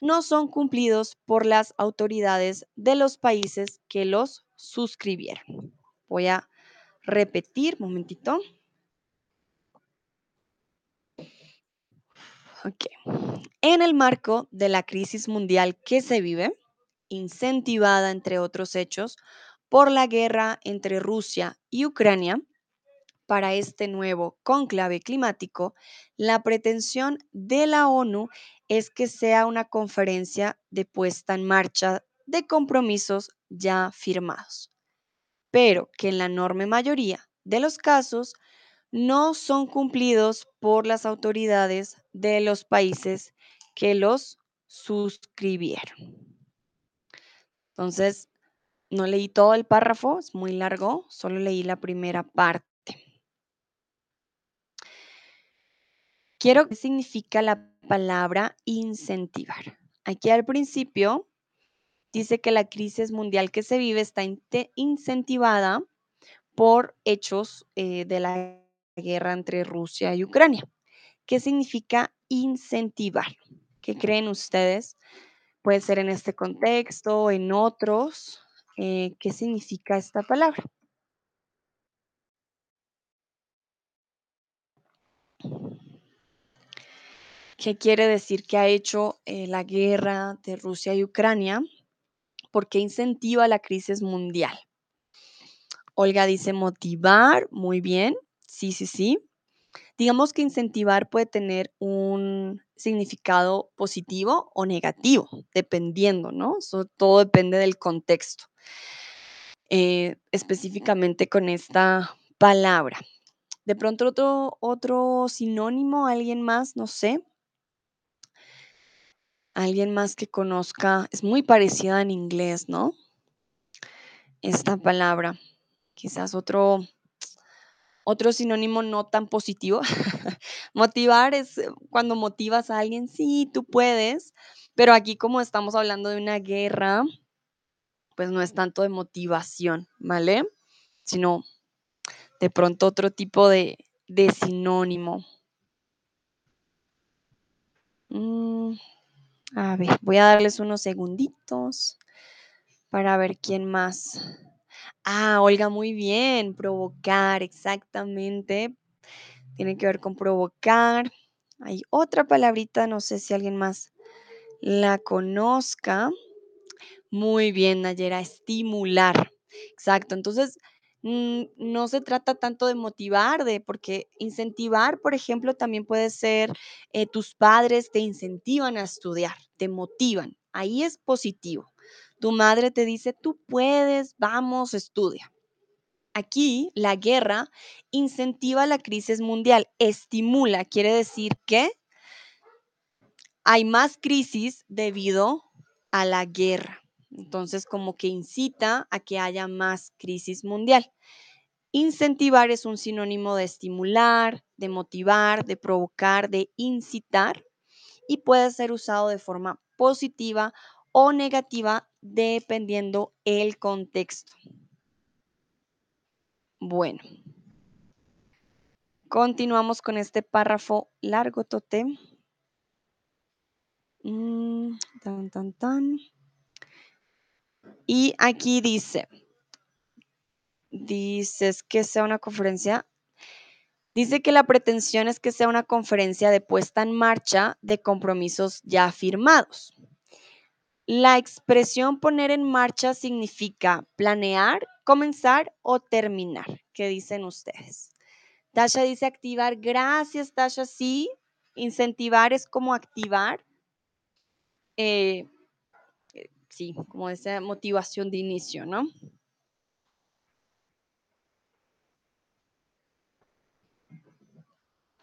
no son cumplidos por las autoridades de los países que los suscribieron. Voy a repetir, momentito. En el marco de la crisis mundial que se vive, incentivada, entre otros hechos, por la guerra entre Rusia y Ucrania, para este nuevo cónclave climático, la pretensión de la ONU es que sea una conferencia de puesta en marcha de compromisos ya firmados, pero que en la enorme mayoría de los casos no son cumplidos por las autoridades de los países que los suscribieron. Entonces, no leí todo el párrafo, es muy largo, solo leí la primera parte. Quiero qué significa la palabra incentivar. Aquí al principio dice que la crisis mundial que se vive está incentivada por hechos eh, de la guerra entre Rusia y Ucrania. ¿Qué significa incentivar? ¿Qué creen ustedes? Puede ser en este contexto, en otros. Eh, ¿Qué significa esta palabra? ¿Qué quiere decir que ha hecho eh, la guerra de Rusia y Ucrania? ¿Por qué incentiva la crisis mundial? Olga dice motivar, muy bien, sí, sí, sí. Digamos que incentivar puede tener un significado positivo o negativo, dependiendo, ¿no? Todo depende del contexto. Eh, específicamente con esta palabra. De pronto otro, otro sinónimo, alguien más, no sé. Alguien más que conozca, es muy parecida en inglés, ¿no? esta palabra. Quizás otro, otro sinónimo no tan positivo. Motivar es eh, cuando motivas a alguien, sí, tú puedes, pero aquí como estamos hablando de una guerra, pues no es tanto de motivación, ¿vale? Sino de pronto otro tipo de, de sinónimo. Mm, a ver, voy a darles unos segunditos para ver quién más. Ah, Olga, muy bien, provocar, exactamente. Tiene que ver con provocar. Hay otra palabrita, no sé si alguien más la conozca. Muy bien, Nayera, estimular. Exacto. Entonces, mm, no se trata tanto de motivar, de porque incentivar, por ejemplo, también puede ser eh, tus padres te incentivan a estudiar, te motivan. Ahí es positivo. Tu madre te dice, tú puedes, vamos, estudia. Aquí la guerra incentiva la crisis mundial, estimula, quiere decir que hay más crisis debido a la guerra. Entonces, como que incita a que haya más crisis mundial. Incentivar es un sinónimo de estimular, de motivar, de provocar, de incitar y puede ser usado de forma positiva o negativa dependiendo el contexto. Bueno, continuamos con este párrafo largo, Tote. Mm, tan, tan, tan. Y aquí dice, dices que sea una conferencia. Dice que la pretensión es que sea una conferencia de puesta en marcha de compromisos ya firmados. La expresión poner en marcha significa planear, comenzar o terminar. ¿Qué dicen ustedes? Tasha dice activar. Gracias, Tasha. Sí, incentivar es como activar. Eh, eh, sí, como esa motivación de inicio, ¿no?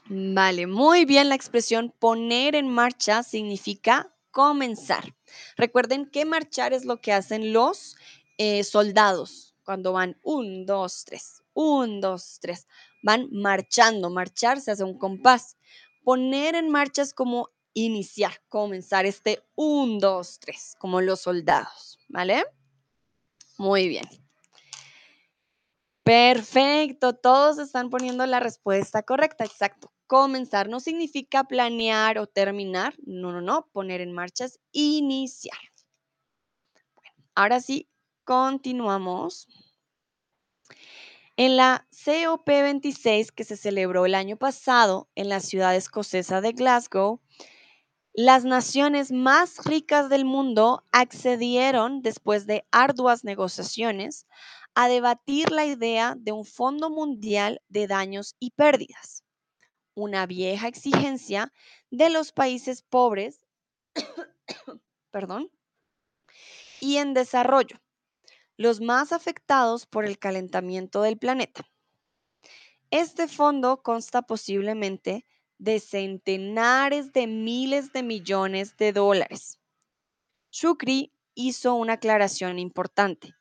Vale, muy bien la expresión poner en marcha significa comenzar. Recuerden que marchar es lo que hacen los eh, soldados cuando van un, dos, tres, un, dos, tres. Van marchando, marchar se hace un compás. Poner en marcha es como iniciar, comenzar este un, dos, tres, como los soldados, ¿vale? Muy bien. Perfecto, todos están poniendo la respuesta correcta, exacto. Comenzar no significa planear o terminar, no, no, no, poner en marcha es iniciar. Ahora sí, continuamos. En la COP26 que se celebró el año pasado en la ciudad escocesa de Glasgow, las naciones más ricas del mundo accedieron, después de arduas negociaciones, a debatir la idea de un Fondo Mundial de Daños y Pérdidas, una vieja exigencia de los países pobres perdón, y en desarrollo, los más afectados por el calentamiento del planeta. Este fondo consta posiblemente de centenares de miles de millones de dólares. Shukri hizo una aclaración importante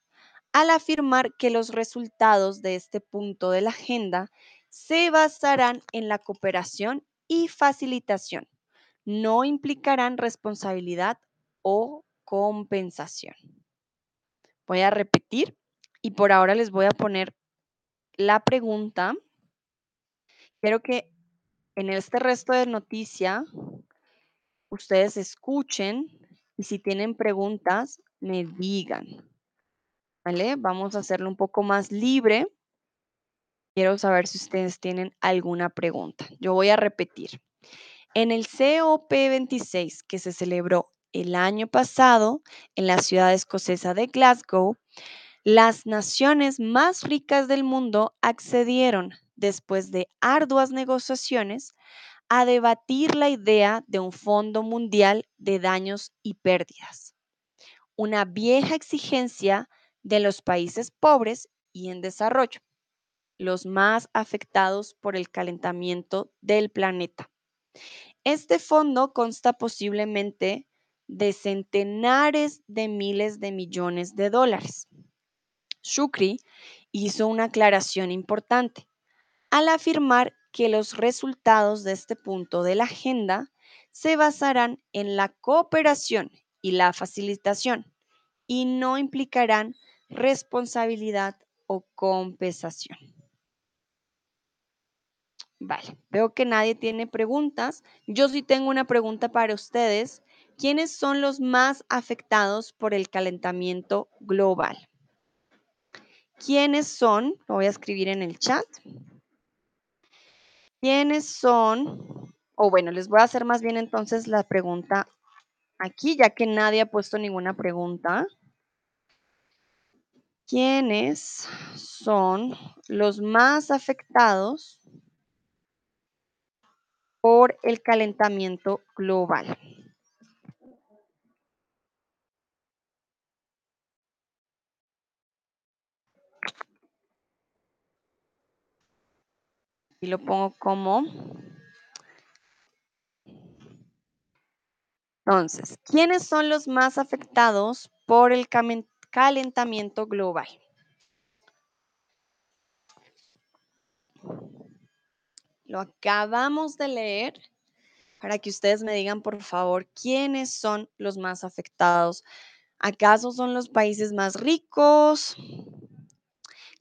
al afirmar que los resultados de este punto de la agenda se basarán en la cooperación y facilitación, no implicarán responsabilidad o compensación. Voy a repetir y por ahora les voy a poner la pregunta. Quiero que en este resto de noticia ustedes escuchen y si tienen preguntas, me digan. ¿Vale? Vamos a hacerlo un poco más libre. Quiero saber si ustedes tienen alguna pregunta. Yo voy a repetir. En el COP26 que se celebró el año pasado en la ciudad escocesa de Glasgow, las naciones más ricas del mundo accedieron, después de arduas negociaciones, a debatir la idea de un Fondo Mundial de Daños y Pérdidas, una vieja exigencia de los países pobres y en desarrollo, los más afectados por el calentamiento del planeta. Este fondo consta posiblemente de centenares de miles de millones de dólares. Shukri hizo una aclaración importante al afirmar que los resultados de este punto de la agenda se basarán en la cooperación y la facilitación y no implicarán responsabilidad o compensación. Vale, veo que nadie tiene preguntas. Yo sí tengo una pregunta para ustedes. ¿Quiénes son los más afectados por el calentamiento global? ¿Quiénes son? Lo voy a escribir en el chat. ¿Quiénes son? O bueno, les voy a hacer más bien entonces la pregunta aquí, ya que nadie ha puesto ninguna pregunta. ¿Quiénes son los más afectados por el calentamiento global? Y lo pongo como... Entonces, ¿quiénes son los más afectados por el calentamiento global? Lo acabamos de leer para que ustedes me digan, por favor, quiénes son los más afectados. ¿Acaso son los países más ricos?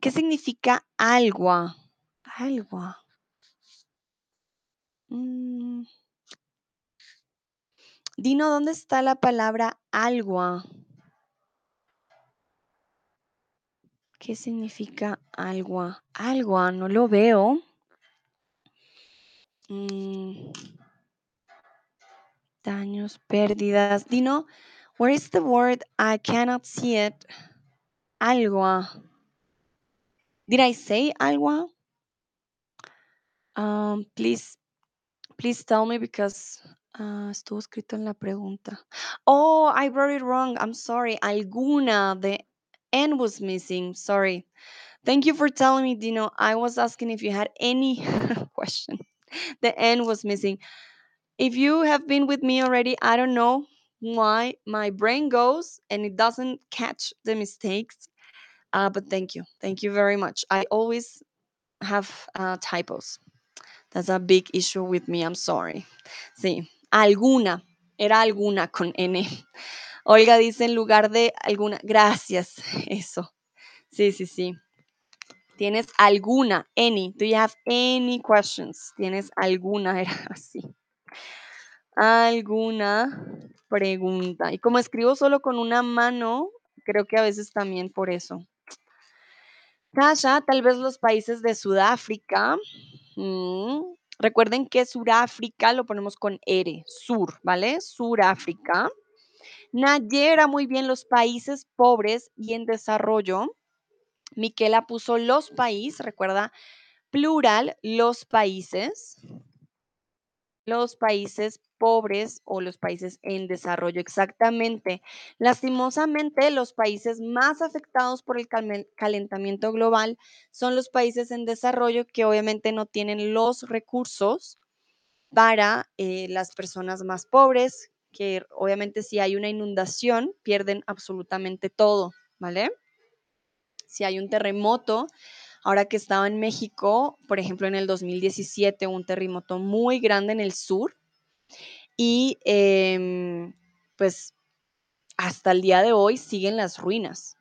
¿Qué significa agua? Agua. Mm. Dino, ¿dónde está la palabra agua? ¿Qué significa agua? Agua, no lo veo. Mm. Daños, pérdidas. Dino, where is the word? I cannot see it. Agua. Did I say agua? Um, please, please tell me because ah, estuvo escrito en la pregunta. Oh, I wrote it wrong. I'm sorry. Alguna. The N was missing. Sorry. Thank you for telling me, Dino. I was asking if you had any question. The N was missing. If you have been with me already, I don't know why my brain goes and it doesn't catch the mistakes. Uh, but thank you. Thank you very much. I always have uh, typos. That's a big issue with me. I'm sorry. Sí, alguna. Era alguna con N. Olga dice en lugar de alguna. Gracias. Eso. Sí, sí, sí. Tienes alguna, any. Do you have any questions? Tienes alguna, era así. Alguna pregunta. Y como escribo solo con una mano, creo que a veces también por eso. Kasha, tal vez los países de Sudáfrica. Mm, Recuerden que Sudáfrica lo ponemos con R, sur, ¿vale? Suráfrica. Nayera, muy bien, los países pobres y en desarrollo. Miquela puso los países, recuerda, plural, los países. Los países pobres o los países en desarrollo, exactamente. Lastimosamente, los países más afectados por el calentamiento global son los países en desarrollo que obviamente no tienen los recursos para eh, las personas más pobres, que obviamente si hay una inundación pierden absolutamente todo, ¿vale? Si hay un terremoto, ahora que estaba en México, por ejemplo, en el 2017, un terremoto muy grande en el sur y em, pues hasta el día de hoy siguen las ruinas.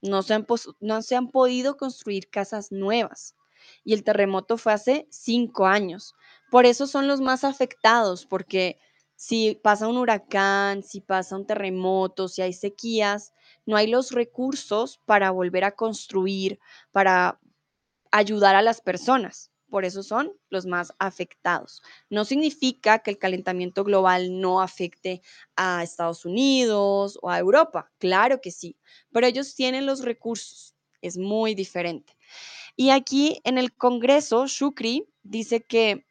No se, han no se han podido construir casas nuevas. Y el terremoto fue hace cinco años. Por eso son los más afectados, porque si pasa un huracán, si pasa un terremoto, si hay sequías, no hay los recursos para volver a construir, para ayudar a las personas. Por eso son los más afectados. No significa que el calentamiento global no afecte a Estados Unidos o a Europa. Claro que sí, pero ellos tienen los recursos. Es muy diferente. Y aquí en el Congreso, Shukri dice que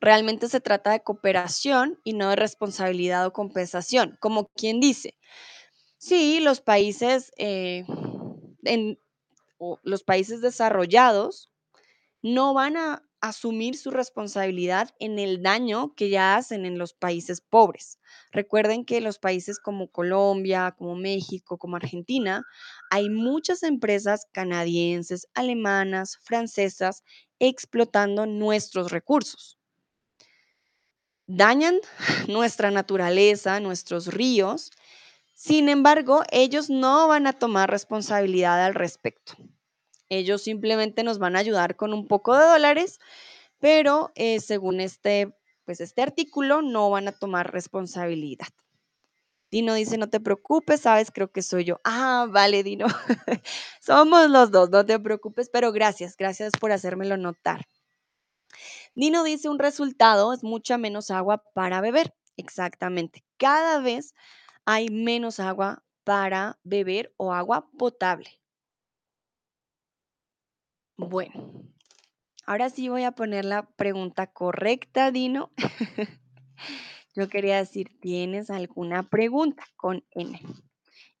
realmente se trata de cooperación y no de responsabilidad o compensación, como quien dice, sí, los países, eh, o los países desarrollados no van a asumir su responsabilidad en el daño que ya hacen en los países pobres. Recuerden que los países como Colombia, como México, como Argentina, hay muchas empresas canadienses, alemanas, francesas explotando nuestros recursos. Dañan nuestra naturaleza, nuestros ríos. Sin embargo, ellos no van a tomar responsabilidad al respecto. Ellos simplemente nos van a ayudar con un poco de dólares, pero eh, según este, pues este artículo no van a tomar responsabilidad. Dino dice, no te preocupes, sabes, creo que soy yo. Ah, vale, Dino. Somos los dos, no te preocupes, pero gracias, gracias por hacérmelo notar. Dino dice, un resultado es mucha menos agua para beber. Exactamente. Cada vez hay menos agua para beber o agua potable. Bueno, ahora sí voy a poner la pregunta correcta, Dino. Yo quería decir, ¿tienes alguna pregunta con N?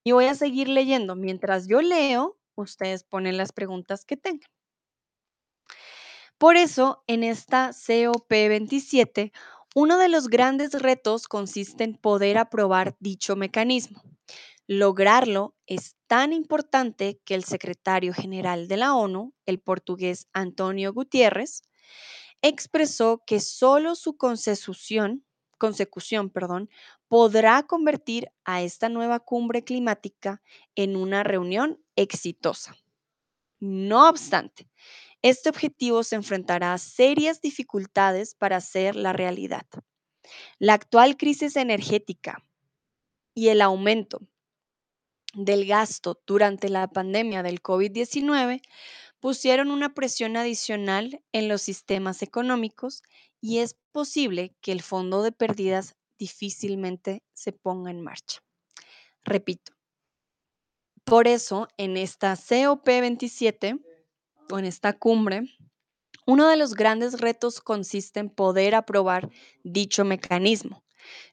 Y voy a seguir leyendo. Mientras yo leo, ustedes ponen las preguntas que tengan. Por eso, en esta COP27, uno de los grandes retos consiste en poder aprobar dicho mecanismo. Lograrlo es tan importante que el secretario general de la ONU, el portugués Antonio Gutiérrez, expresó que solo su consecución, consecución perdón, podrá convertir a esta nueva cumbre climática en una reunión exitosa. No obstante, este objetivo se enfrentará a serias dificultades para hacer la realidad. La actual crisis energética y el aumento del gasto durante la pandemia del COVID-19 pusieron una presión adicional en los sistemas económicos y es posible que el fondo de pérdidas difícilmente se ponga en marcha. Repito, por eso en esta COP27 en esta cumbre, uno de los grandes retos consiste en poder aprobar dicho mecanismo.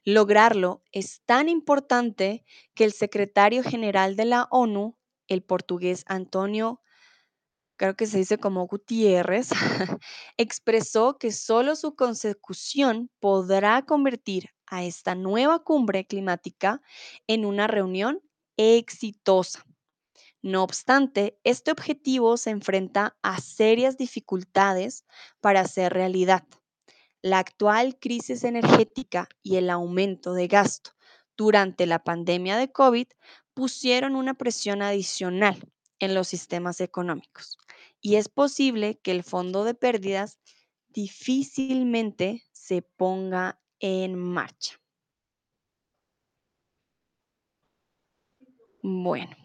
Lograrlo es tan importante que el secretario general de la ONU, el portugués Antonio creo que se dice como Gutiérrez, expresó que solo su consecución podrá convertir a esta nueva cumbre climática en una reunión exitosa. No obstante, este objetivo se enfrenta a serias dificultades para ser realidad. La actual crisis energética y el aumento de gasto durante la pandemia de COVID pusieron una presión adicional en los sistemas económicos y es posible que el fondo de pérdidas difícilmente se ponga en marcha. Bueno,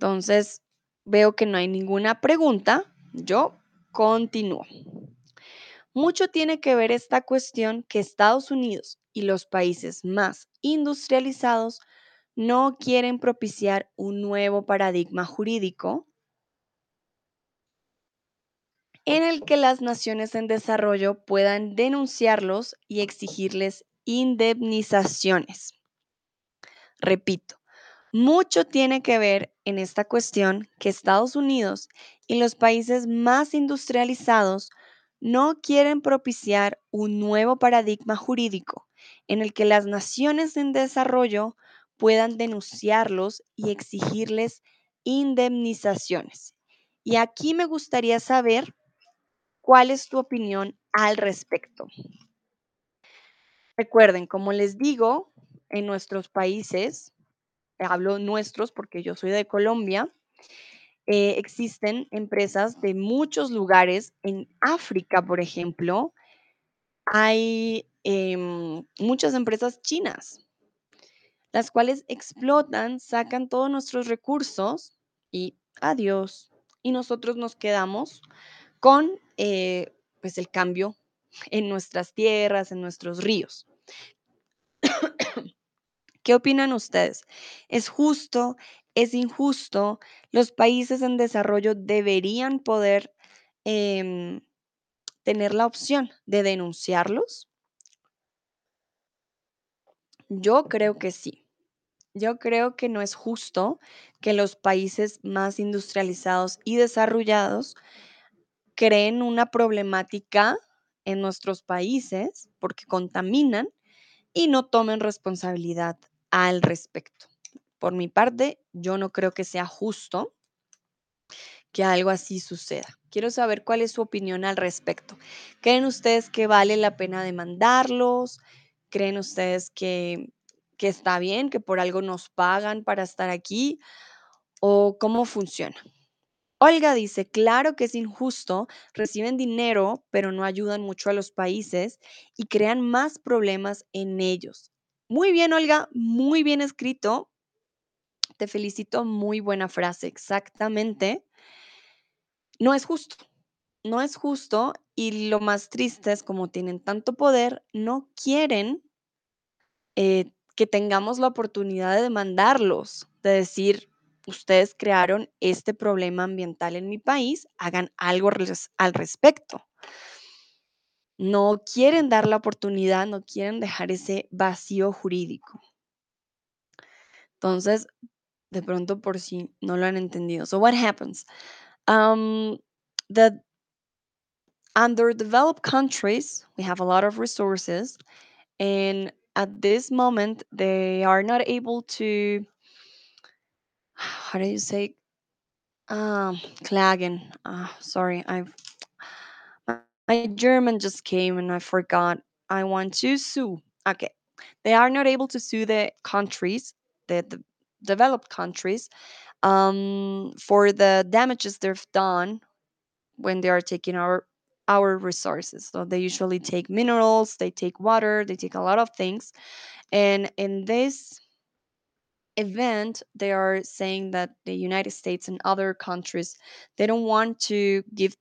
entonces veo que no hay ninguna pregunta. Yo continúo. Mucho tiene que ver esta cuestión que Estados Unidos y los países más industrializados no quieren propiciar un nuevo paradigma jurídico en el que las naciones en desarrollo puedan denunciarlos y exigirles indemnizaciones. Repito, mucho tiene que ver en esta cuestión que Estados Unidos y los países más industrializados no quieren propiciar un nuevo paradigma jurídico en el que las naciones en desarrollo puedan denunciarlos y exigirles indemnizaciones. Y aquí me gustaría saber cuál es tu opinión al respecto. Recuerden, como les digo, en nuestros países, hablo nuestros porque yo soy de Colombia, eh, existen empresas de muchos lugares. En África, por ejemplo, hay em, muchas empresas chinas las cuales explotan, sacan todos nuestros recursos y adiós. Y nosotros nos quedamos con eh, pues el cambio en nuestras tierras, en nuestros ríos. ¿Qué opinan ustedes? ¿Es justo? ¿Es injusto? ¿Los países en desarrollo deberían poder em, tener la opción de denunciarlos? Yo creo que sí. Yo creo que no es justo que los países más industrializados y desarrollados creen una problemática en nuestros países porque contaminan y no tomen responsabilidad al respecto. Por mi parte, yo no creo que sea justo que algo así suceda. Quiero saber cuál es su opinión al respecto. ¿Creen ustedes que vale la pena demandarlos? ¿Creen ustedes que, que está bien, que por algo nos pagan para estar aquí? ¿O cómo funciona? Olga dice, claro que es injusto, reciben dinero, pero no ayudan mucho a los países y crean más problemas en ellos. Muy bien, Olga, muy bien escrito. Te felicito, muy buena frase, exactamente. No es justo, no es justo y lo más triste es como tienen tanto poder, no quieren eh, que tengamos la oportunidad de demandarlos, de decir, ustedes crearon este problema ambiental en mi país, hagan algo al respecto. No quieren dar la oportunidad, no quieren dejar ese vacío jurídico. Entonces, de pronto por si no lo han entendido. So what happens? Um, the underdeveloped countries, we have a lot of resources, and at this moment, they are not able to, how do you say, um, klagen. Uh, sorry, I've my German just came and I forgot. I want to sue. Okay, they are not able to sue the countries, the, the developed countries, um, for the damages they've done when they are taking our our resources. So they usually take minerals, they take water, they take a lot of things. And in this event, they are saying that the United States and other countries they don't want to give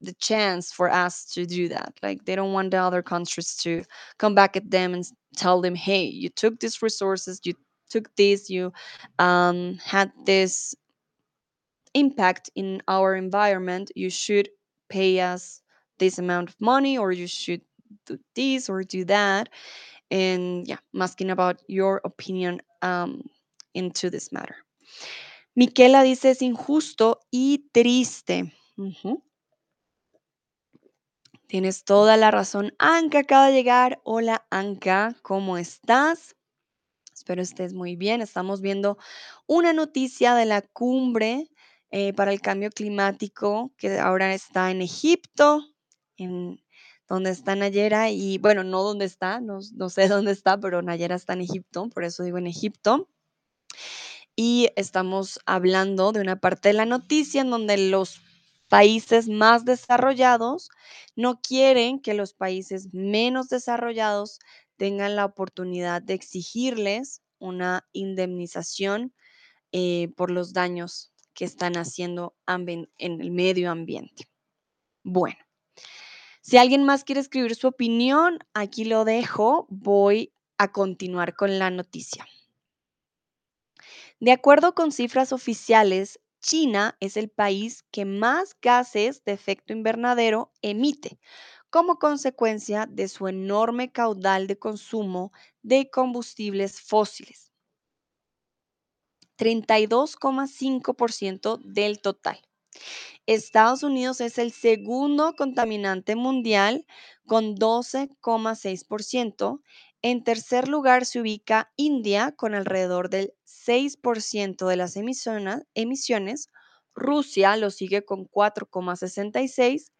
the chance for us to do that. Like they don't want the other countries to come back at them and tell them, "Hey, you took these resources, you took this, you um, had this impact in our environment, you should pay us this amount of money or you should do this or do that. And yeah, I'm asking about your opinion um, into this matter. Miquela dice es injusto y triste. Ujú, Tienes toda la razón. Anka acaba de llegar. Hola Anka, ¿cómo estás? Espero estés muy bien. Estamos viendo una noticia de la cumbre eh, para el cambio climático que ahora está en Egipto, en donde está Nayera y bueno, no dónde está, no, no sé dónde está, pero Nayera está en Egipto, por eso digo en Egipto. Y estamos hablando de una parte de la noticia en donde los países más desarrollados no quieren que los países menos desarrollados tengan la oportunidad de exigirles una indemnización eh, por los daños que están haciendo en el medio ambiente. Bueno, si alguien más quiere escribir su opinión, aquí lo dejo. Voy a continuar con la noticia. De acuerdo con cifras oficiales, China es el país que más gases de efecto invernadero emite como consecuencia de su enorme caudal de consumo de combustibles fósiles, 32,5% del total. Estados Unidos es el segundo contaminante mundial con 12,6%. En tercer lugar se ubica India con alrededor del 6% de las emisiones. Rusia lo sigue con 4,66%.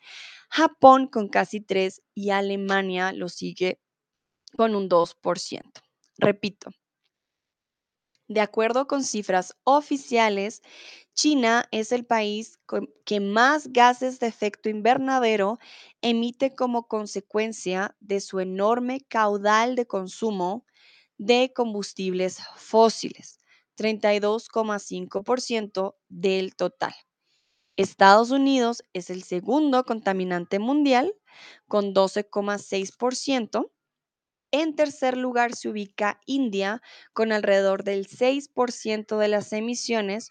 Japón con casi 3% y Alemania lo sigue con un 2%. Repito, de acuerdo con cifras oficiales, China es el país que más gases de efecto invernadero emite como consecuencia de su enorme caudal de consumo de combustibles fósiles, 32,5% del total. Estados Unidos es el segundo contaminante mundial con 12,6%. En tercer lugar se ubica India con alrededor del 6% de las emisiones.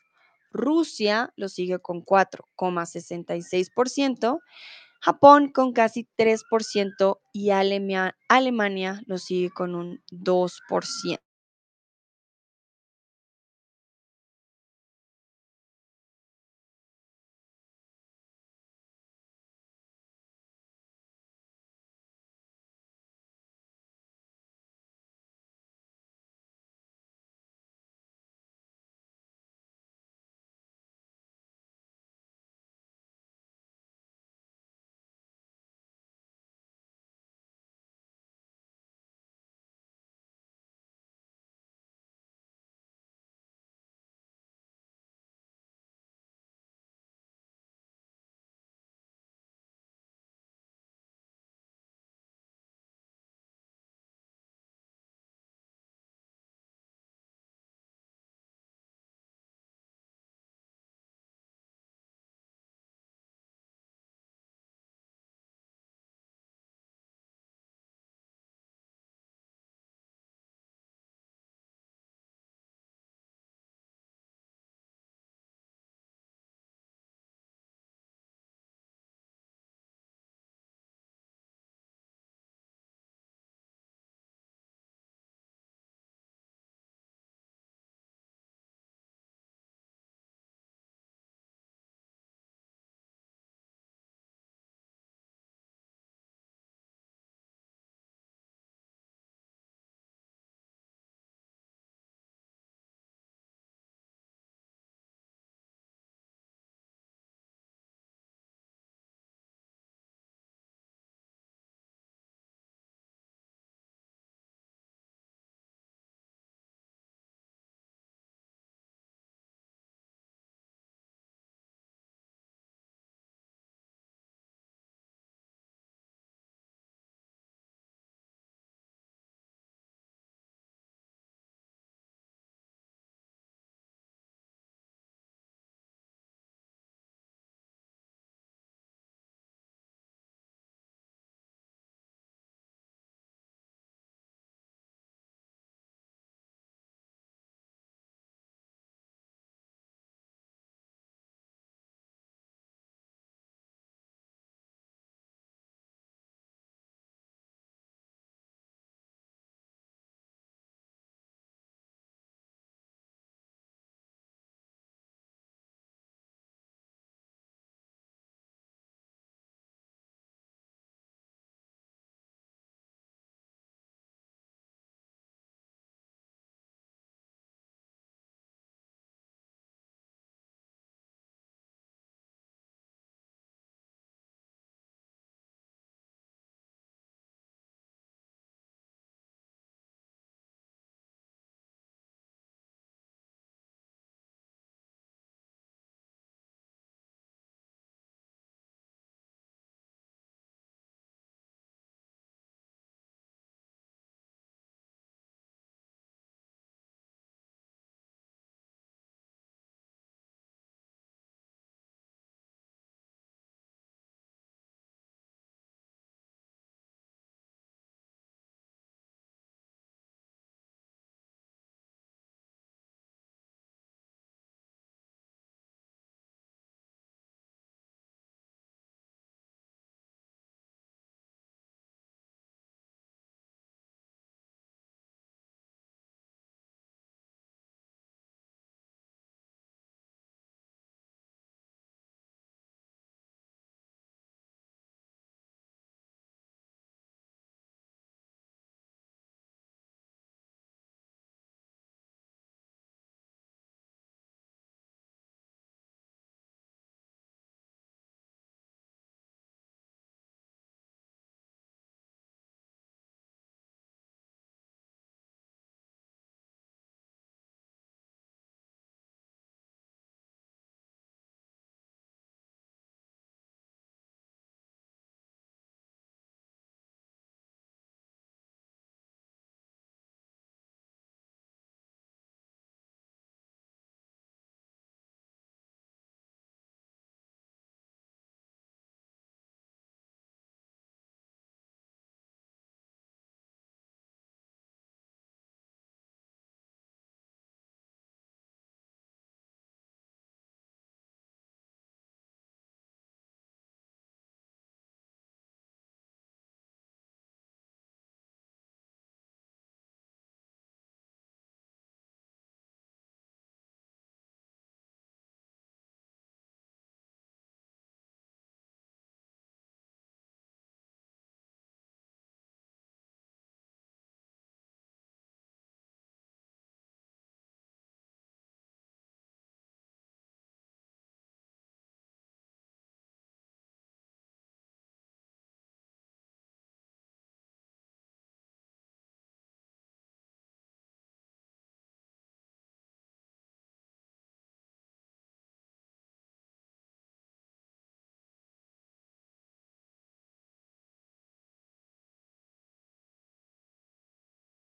Rusia lo sigue con 4,66%. Japón con casi 3% y Alemania lo sigue con un 2%.